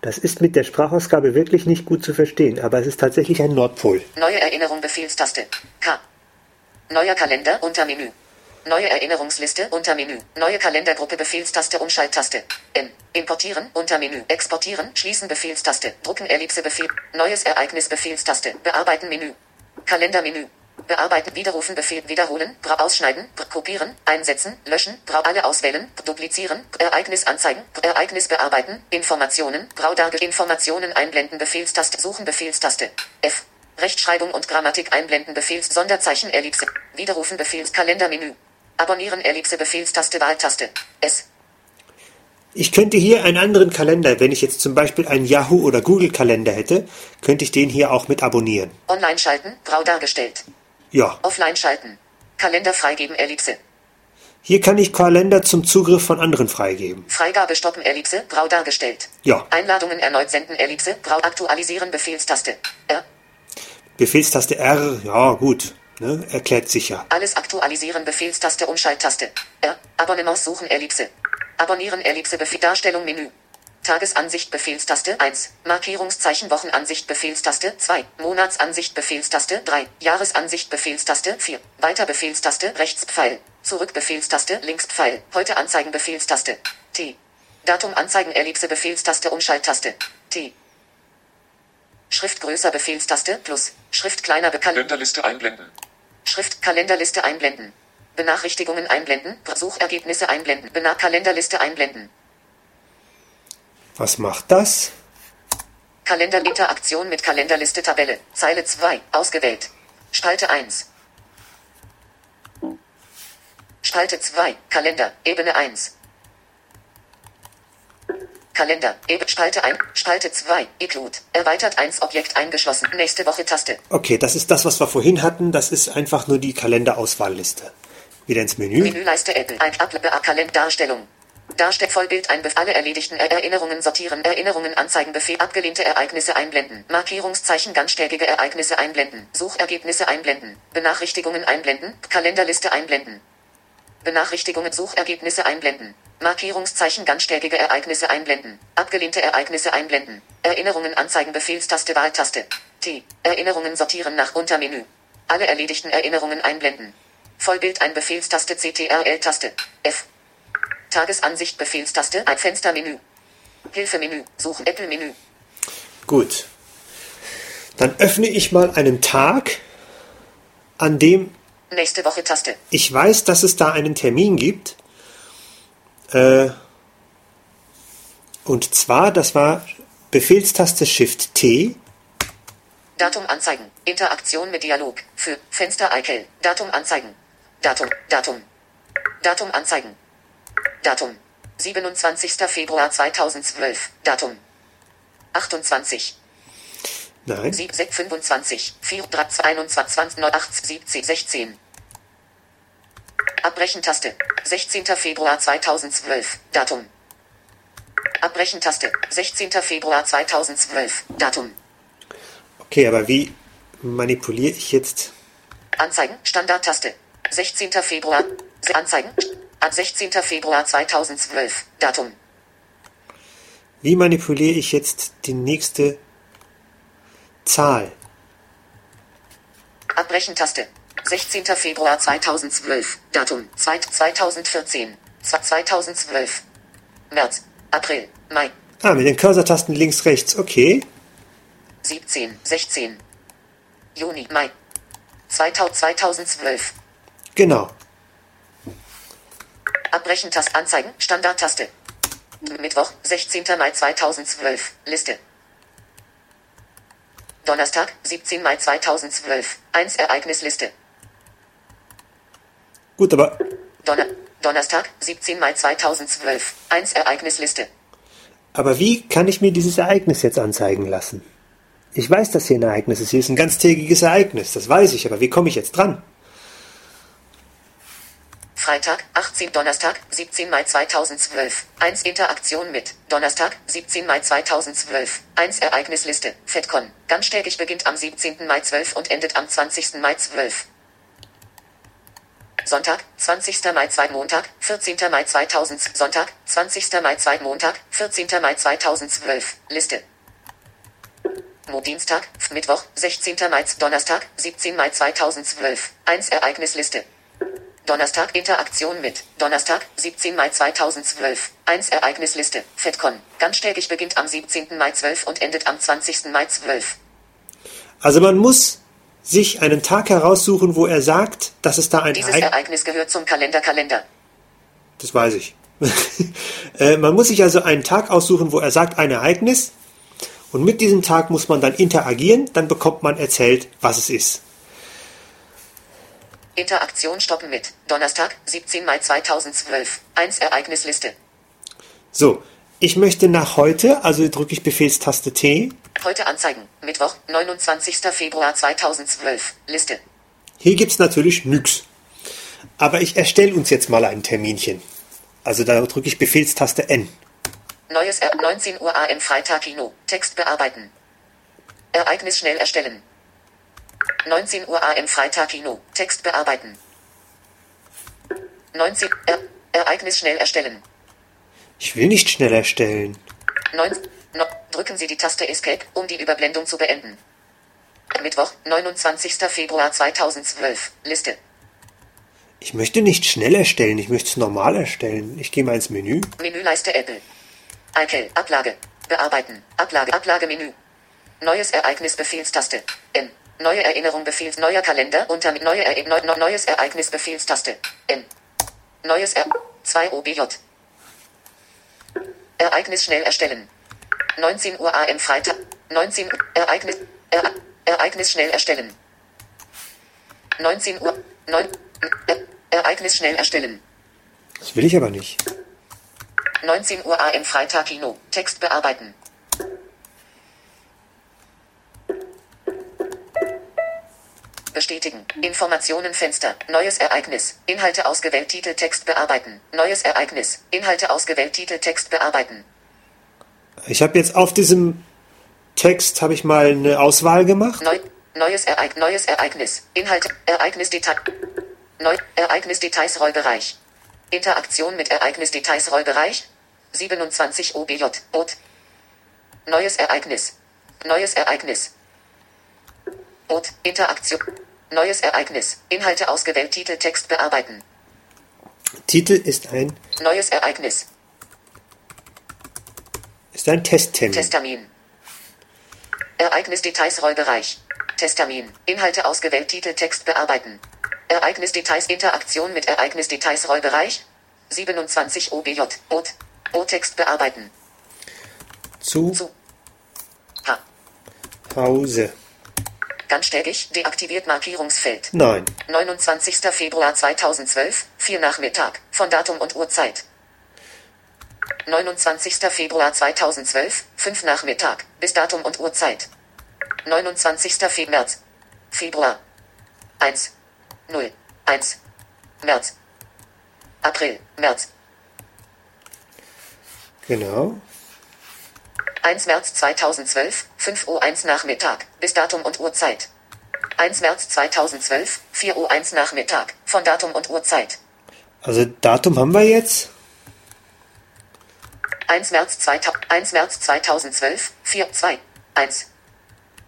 Das ist mit der Sprachausgabe wirklich nicht gut zu verstehen, aber es ist tatsächlich ein Nordpol. Neue Erinnerung Befehlstaste. K. Neuer Kalender unter Menü. Neue Erinnerungsliste unter Menü. Neue Kalendergruppe Befehlstaste Umschalttaste. N. Importieren unter Menü. Exportieren schließen Befehlstaste. Drucken Ellipse Befehl. Neues Ereignis Befehlstaste. Bearbeiten Menü. Kalendermenü. Bearbeiten, widerrufen, Befehl, wiederholen, bra ausschneiden, kopieren, einsetzen, löschen, bra alle auswählen, duplizieren, Ereignis anzeigen, Ereignis bearbeiten, Informationen, Braudarge, Informationen einblenden, Befehlstaste, suchen, Befehlstaste, F. Rechtschreibung und Grammatik einblenden, Befehls, Sonderzeichen, Ellipse, widerrufen, Befehls, Kalendermenü. Abonnieren, Ellipse, Befehlstaste, Wahltaste, S. Ich könnte hier einen anderen Kalender, wenn ich jetzt zum Beispiel einen Yahoo- oder Google-Kalender hätte, könnte ich den hier auch mit abonnieren. Online schalten, Brau dargestellt. Ja, Offline schalten. Kalender freigeben, Ellipse. hier kann ich Kalender zum Zugriff von anderen freigeben. Freigabe stoppen, Ellipse, Brau dargestellt. Ja, Einladungen erneut senden, Ellipse, Brau aktualisieren, Befehlstaste. R. Befehlstaste R, ja gut, ne, erklärt sicher. Alles aktualisieren, Befehlstaste, Umschalttaste. R. Abonnements suchen, Ellipse. Abonnieren, Ellipse, Befehl, Darstellung, Menü. Tagesansicht, Befehlstaste 1. Markierungszeichen, Wochenansicht, Befehlstaste 2. Monatsansicht, Befehlstaste 3. Jahresansicht, Befehlstaste 4. Weiter, Befehlstaste, Rechtspfeil. Zurück, Befehlstaste, Linkspfeil. Heute anzeigen, Befehlstaste. T. Datum anzeigen, Ellipse, Befehlstaste, Umschalttaste. T. Schrift größer, Befehlstaste, plus. Schrift kleiner, bekannt. Kalenderliste einblenden. Schrift Kalenderliste einblenden. Benachrichtigungen einblenden. Suchergebnisse einblenden. Benach Kalenderliste einblenden. Was macht das? Kalenderinteraktion mit Kalenderliste Tabelle. Zeile 2. Ausgewählt. Spalte 1. Spalte 2. Kalender. Ebene 1. Kalender. Ebene. Spalte 1. Spalte 2. Include. Erweitert 1 Objekt eingeschlossen. Nächste Woche Taste. Okay, das ist das, was wir vorhin hatten. Das ist einfach nur die Kalenderauswahlliste. Wieder ins Menü. Menüleiste Apple. Ein Ablebe Kalendarstellung. Darstell Vollbild ein Bef alle erledigten Er- Erinnerungen sortieren Erinnerungen anzeigen Befehl abgelehnte Ereignisse einblenden Markierungszeichen ganztägige Ereignisse einblenden Suchergebnisse einblenden Benachrichtigungen einblenden Kalenderliste einblenden Benachrichtigungen Suchergebnisse einblenden Markierungszeichen ganztägige Ereignisse einblenden abgelehnte Ereignisse einblenden Erinnerungen anzeigen Befehlstaste Wahltaste T Erinnerungen sortieren nach Untermenü alle erledigten Erinnerungen einblenden Vollbild ein Befehlstaste CTRL-Taste F Tagesansicht Befehlstaste, ein Fenstermenü. Hilfemenü, Suchen Apple-Menü. Gut. Dann öffne ich mal einen Tag, an dem Nächste Woche Taste. ich weiß, dass es da einen Termin gibt. Äh, und zwar, das war Befehlstaste Shift T. Datum anzeigen. Interaktion mit Dialog. Für Fenster iCal. Datum anzeigen. Datum. Datum. Datum anzeigen. Datum. 27. Februar 2012. Datum. 28. Nein. 7, 6, 25. 4, 3, 21, 20, 9, 8, 17, 16. Abbrechen-Taste. 16. Februar 2012. Datum. Abbrechen-Taste. 16. Februar 2012. Datum. Okay, aber wie manipuliere ich jetzt? Anzeigen. Standard-Taste. 16. Februar. Anzeigen. Ab 16. Februar 2012. Datum. Wie manipuliere ich jetzt die nächste Zahl? Abbrechen-Taste. 16. Februar 2012. Datum. 2, 2014. 2012. März. April. Mai. Ah, mit den Cursor-Tasten links, rechts. Okay. 17, 16. Juni, Mai. 2000 2012. Genau. Abbrechen-Taste anzeigen, Standard-Taste. Mittwoch, 16. Mai 2012. Liste. Donnerstag, 17. Mai 2012. 1 Ereignisliste. Gut, aber Donner Donnerstag, 17. Mai 2012. 1 Ereignisliste. Aber wie kann ich mir dieses Ereignis jetzt anzeigen lassen? Ich weiß, dass hier ein Ereignis ist. Hier ist ein ganztägiges Ereignis. Das weiß ich. Aber wie komme ich jetzt dran? Freitag, 18 Donnerstag, 17 Mai 2012. 1 Interaktion mit Donnerstag, 17 Mai 2012. 1 Ereignisliste. FedCon. Ganztägig beginnt am 17. Mai 12 und endet am 20. Mai 12. Sonntag, 20. Mai 2 Montag, 14. Mai 2000 Sonntag, 20. Mai 2 Montag, 14. Mai 2012. Liste. Mo Dienstag, Mittwoch, 16. Mai Donnerstag, 17 Mai 2012. 1 Ereignisliste. Donnerstag Interaktion mit Donnerstag, 17 Mai 2012. 1 Ereignisliste. FedCon. Ganztägig beginnt am 17. Mai 12 und endet am 20. Mai 12. Also man muss sich einen Tag heraussuchen, wo er sagt, dass es da ein Dieses Ereignis Ereignis gehört zum Kalender Kalender. Das weiß ich. äh, man muss sich also einen Tag aussuchen, wo er sagt, ein Ereignis. Und mit diesem Tag muss man dann interagieren, dann bekommt man erzählt, was es ist. Interaktion stoppen mit Donnerstag, 17 Mai 2012. 1 Ereignisliste. So, ich möchte nach heute, also drücke ich Befehlstaste T. Heute anzeigen. Mittwoch, 29. Februar 2012. Liste. Hier gibt's natürlich nix. Aber ich erstelle uns jetzt mal ein Terminchen. Also da drücke ich Befehlstaste N. Neues R 19 Uhr AM Freitag Kino. Text bearbeiten. Ereignis schnell erstellen. 19 Uhr AM Freitag Kino. Text bearbeiten. 19 er Ereignis schnell erstellen. Ich will nicht schnell erstellen. 9, no, drücken Sie die Taste Escape, um die Überblendung zu beenden. Mittwoch, 29. Februar 2012. Liste. Ich möchte nicht schnell erstellen, ich möchte es normal erstellen. Ich gehe mal ins Menü. Menüleiste Apple. iCal, Ablage. Bearbeiten. Ablage, Ablagemenü. Neues Ereignis Befehlstaste. N. Neue Erinnerung Befehls neuer Kalender unter neue Ere neu, neu, neues Ereignis Befehlstaste. N. Neues R 2 OBJ. Ereignis schnell erstellen. 19 Uhr AM Freitag. 19 Uhr Ereignis er, Ereignis schnell erstellen. 19 Uhr 9 er, Ereignis schnell erstellen. Das will ich aber nicht. 19 Uhr AM Freitag Kino. Text bearbeiten. Bestätigen. Informationen Fenster. Neues Ereignis. Inhalte ausgewählt. Titel Text bearbeiten. Neues Ereignis. Inhalte ausgewählt. Titel Text bearbeiten. Ich habe jetzt auf diesem Text habe ich mal eine Auswahl gemacht. Neu, neues, Ereig neues Ereignis. Inhalte. Ereignisdetail. Neu, Ereignisdetails Rollbereich. Interaktion mit Ereignisdetails Rollbereich. 27 OBJ. Bot. Neues Ereignis. Neues Ereignis. Bot. Interaktion. Neues Ereignis. Inhalte ausgewählt. Titel Text bearbeiten. Titel ist ein Neues Ereignis. ist ein Testtermin. Testtermin. Ereignisdetails Rollbereich. Testtermin. Inhalte ausgewählt. Titel Text bearbeiten. Ereignisdetails Interaktion mit Ereignisdetails Rollbereich. 27 OBJ. Bot. O-Text bearbeiten. Zu Zu. H. Hause. Ganztägig deaktiviert Markierungsfeld. Nein. 29. Februar 2012, 4 Nachmittag, von Datum und Uhrzeit. 29. Februar 2012, 5 Nachmittag, bis Datum und Uhrzeit. 29. Fe März. Februar. 1. 0. 1. März. April. März. Genau. 1 März 2012, 5 Uhr 1 Nachmittag, bis Datum und Uhrzeit. 1 März 2012, 4 Uhr 1 Nachmittag, von Datum und Uhrzeit. Also Datum haben wir jetzt. 1 März, 2000, 1 März 2012, 4, 2, 1.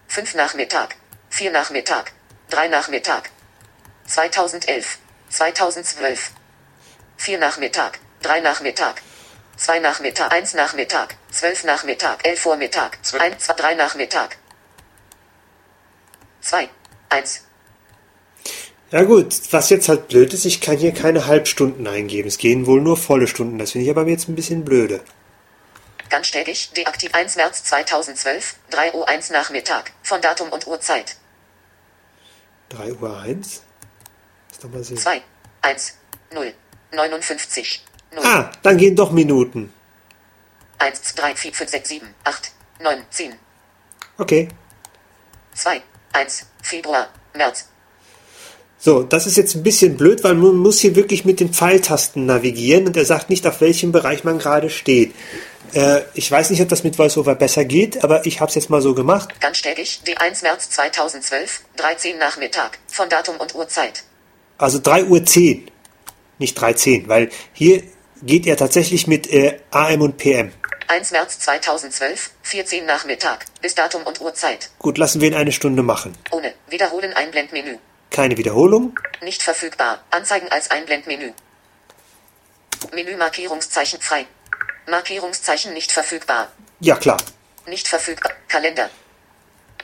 5 Nachmittag, 4 Nachmittag, 3 Nachmittag. 2011, 2012. 4 Nachmittag, 3 Nachmittag. 2 Nachmittag, 1 Nachmittag, 12 Nachmittag, 11 Vormittag, 1, 2, 3 Nachmittag. 2, 1. Ja gut, was jetzt halt blöd ist, ich kann hier keine Halbstunden eingeben. Es gehen wohl nur volle Stunden. Das finde ich aber jetzt ein bisschen blöde. Ganztägig, deaktiv 1 März 2012, 3 Uhr 1 Nachmittag, von Datum und Uhrzeit. 3 Uhr 1. Lass doch mal sehen. 2, 1, 0, 59, 0, Ah, dann gehen doch Minuten. 1, 3, 4, 5, 6, 7, 8, 9, 10, Okay. 2, 1, Februar, März, So, das ist jetzt ein bisschen blöd, weil man muss hier wirklich mit den Pfeiltasten navigieren und er sagt nicht, auf welchem Bereich man gerade steht. Äh, ich weiß nicht, ob das mit VoiceOver besser geht, aber ich habe es jetzt mal so gemacht. Ganz stetig, D1 März 2012, 13 Nachmittag, von Datum und Uhrzeit. Also 3 Uhr 10, nicht 3.10, weil hier geht er tatsächlich mit äh, AM und PM. 1 März 2012, 14 Nachmittag, bis Datum und Uhrzeit. Gut, lassen wir ihn eine Stunde machen. Ohne, wiederholen Einblendmenü. Keine Wiederholung. Nicht verfügbar, anzeigen als Einblendmenü. Menü Markierungszeichen frei. Markierungszeichen nicht verfügbar. Ja, klar. Nicht verfügbar. Kalender.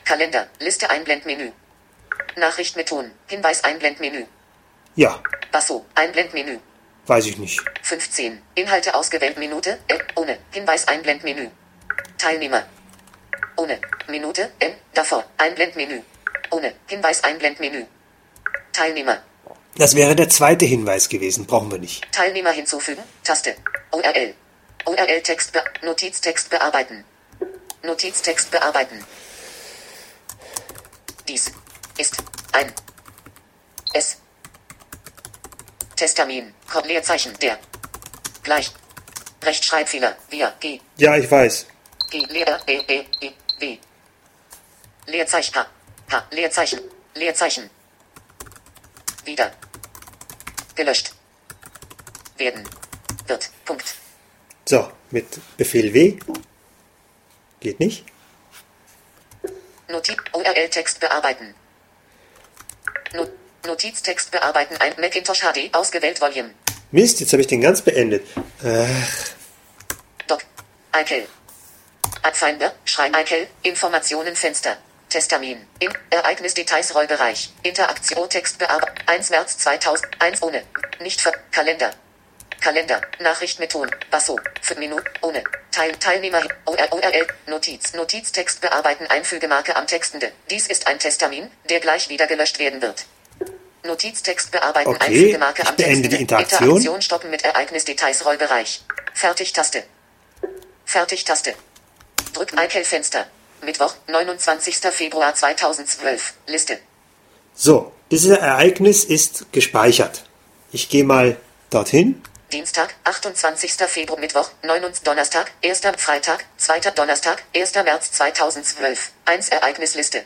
Kalender. Liste Einblendmenü. Nachricht mit Ton. Hinweis Einblendmenü. Ja, Basso. Einblendmenü. Weiß ich nicht. 15. Inhalte ausgewählt Minute. Äh, ohne. Hinweis Einblendmenü. Teilnehmer. Ohne. Minute. N. Davor. Einblendmenü. Ohne. Hinweis Einblendmenü. Teilnehmer. Das wäre der zweite Hinweis gewesen, brauchen wir nicht. Teilnehmer hinzufügen. Taste. ORL. ORL Text be Notiztext bearbeiten. Notiztext bearbeiten. Dies ist ein S. Testamin. Ko- Leerzeichen der. Gleich. Rechtschreibfehler. Wir. G. Ja, ich weiß. G. Leer. E. E. E. W. Leerzeichen. H. H. Leerzeichen. Leerzeichen. Wieder. Gelöscht. Werden. Wird. Punkt. So, mit Befehl W. Geht nicht. Notiz URL-Text bearbeiten. No Notiztext bearbeiten. Ein Macintosh HD ausgewählt Volume. Mist, jetzt habe ich den ganz beendet. Äh, Doc. Eikel. Finder. Schrein Eikel. Informationen Fenster. Testamin. Im Ereignis Details Rollbereich. Interaktion Text bearbeiten. 1 März 2001 ohne. Nicht ver Kalender. Kalender. Nachricht mit Ton. Basso. Für Minuten. Ohne. Teil Teilnehmer. ORL. Notiz. Notiztext bearbeiten. Einfügemarke am Textende. Dies ist ein Testamin, der gleich wieder gelöscht werden wird. Notiztext bearbeiten. Okay, Einfügemarke ich am beende Textende. die Interaktion. Interaktion stoppen mit Ereignis Details Rollbereich. Fertig-Taste. Fertig-Taste. Drück Eikel-Fenster. Mittwoch, 29. Februar 2012. Liste. so, dieses Ereignis ist gespeichert. Ich gehe mal dorthin. Dienstag, 28. Februar, Mittwoch, 9. Donnerstag, 1. Freitag, 2. Donnerstag, 1. März 2012. 1 Ereignisliste.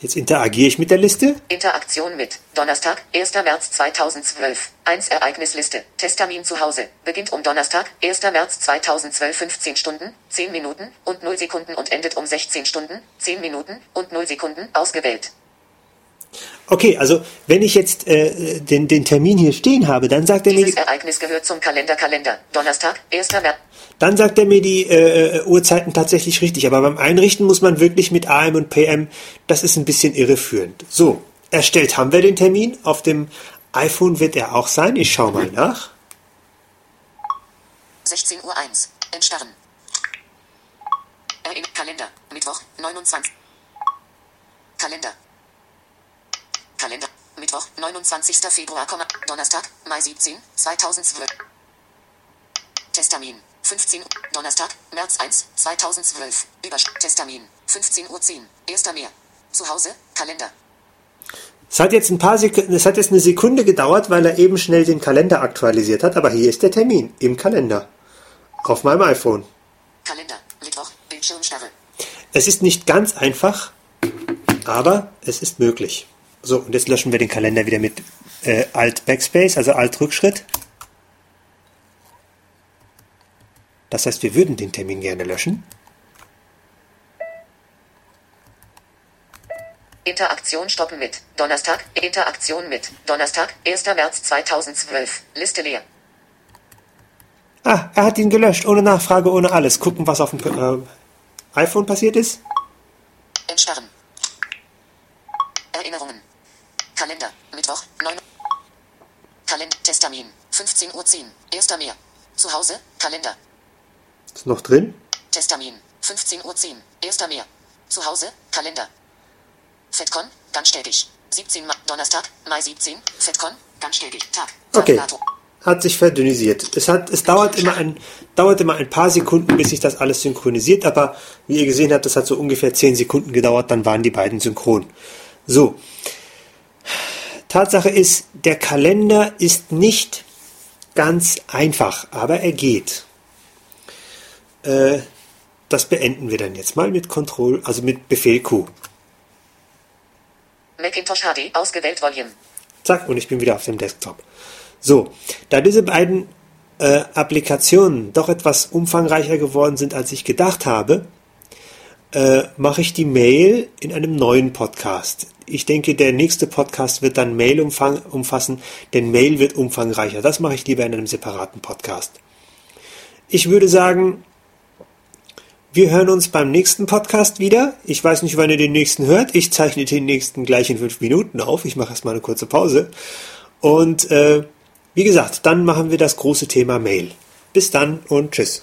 Jetzt interagiere ich mit der Liste. Interaktion mit Donnerstag, 1. März 2012. 1 Ereignisliste. Testamin zu Hause. Beginnt um Donnerstag, 1. März 2012 15 Stunden, 10 Minuten und 0 Sekunden und endet um 16 Stunden, 10 Minuten und 0 Sekunden. Ausgewählt. Okay, also wenn ich jetzt äh, den, den Termin hier stehen habe, dann sagt er mir, Dieses die, Ereignis gehört zum Kalender Kalender. Donnerstag, 1. März. Dann sagt er mir die äh, äh, Uhrzeiten tatsächlich richtig. Aber beim Einrichten muss man wirklich mit AM und PM, das ist ein bisschen irreführend. So, erstellt haben wir den Termin. Auf dem iPhone wird er auch sein. Ich schaue mal nach. 16 Uhr 1. Entstarren. Erinner Kalender. Mittwoch, 29. Kalender. Kalender. Mittwoch, 29. Februar, Donnerstag, Mai 17, 2012. Testamin. 15 Uhr. Donnerstag, März 1, 2012. Übersch Testamin. 15 Uhr 10. 1. Mehr. Zu Hause, Kalender. Es hat jetzt ein paar es hat jetzt eine Sekunde gedauert, weil er eben schnell den Kalender aktualisiert hat. Aber hier ist der Termin im Kalender. Auf meinem iPhone. Kalender. Mittwoch, Bildschirmstarre. Es ist nicht ganz einfach, aber es ist möglich. So, und jetzt löschen wir den Kalender wieder mit äh, Alt Backspace, also Alt Rückschritt. Das heißt, wir würden den Termin gerne löschen. Interaktion stoppen mit Donnerstag. Interaktion mit Donnerstag, 1. März 2012. Liste leer. Ah, er hat ihn gelöscht, ohne Nachfrage, ohne alles. Gucken, was auf dem äh, iPhone passiert ist. Entstarren. Erinnerungen. Kalender. Mittwoch, 9. Kalender. Testamin. 15 Uhr 10. 1. Mehr. Zu Hause. Kalender. Ist noch drin? Testamin. 15 Uhr 10. 1. Mehr. Zu Hause. Kalender. FedCon. Ganz stetig. 17 Ma Donnerstag. Mai 17. FedCon. Ganz stetig. Tag. Okay. Hat sich verdünnisiert. Es, hat, es dauert, immer ein, dauert immer ein paar Sekunden, bis sich das alles synchronisiert, aber wie ihr gesehen habt, das hat so ungefähr 10 Sekunden gedauert, dann waren die beiden synchron. So. Tatsache ist, der Kalender ist nicht ganz einfach, aber er geht. Äh, das beenden wir dann jetzt mal mit Control, also mit Befehl Q. Macintosh HD, ausgewählt Volume. Zack, und ich bin wieder auf dem Desktop. So, da diese beiden äh, Applikationen doch etwas umfangreicher geworden sind, als ich gedacht habe, äh, mache ich die Mail in einem neuen Podcast. Ich denke, der nächste Podcast wird dann Mail umfang, umfassen, denn Mail wird umfangreicher. Das mache ich lieber in einem separaten Podcast. Ich würde sagen, wir hören uns beim nächsten Podcast wieder. Ich weiß nicht, wann ihr den nächsten hört. Ich zeichne den nächsten gleich in fünf Minuten auf. Ich mache erstmal eine kurze Pause. Und äh, wie gesagt, dann machen wir das große Thema Mail. Bis dann und tschüss.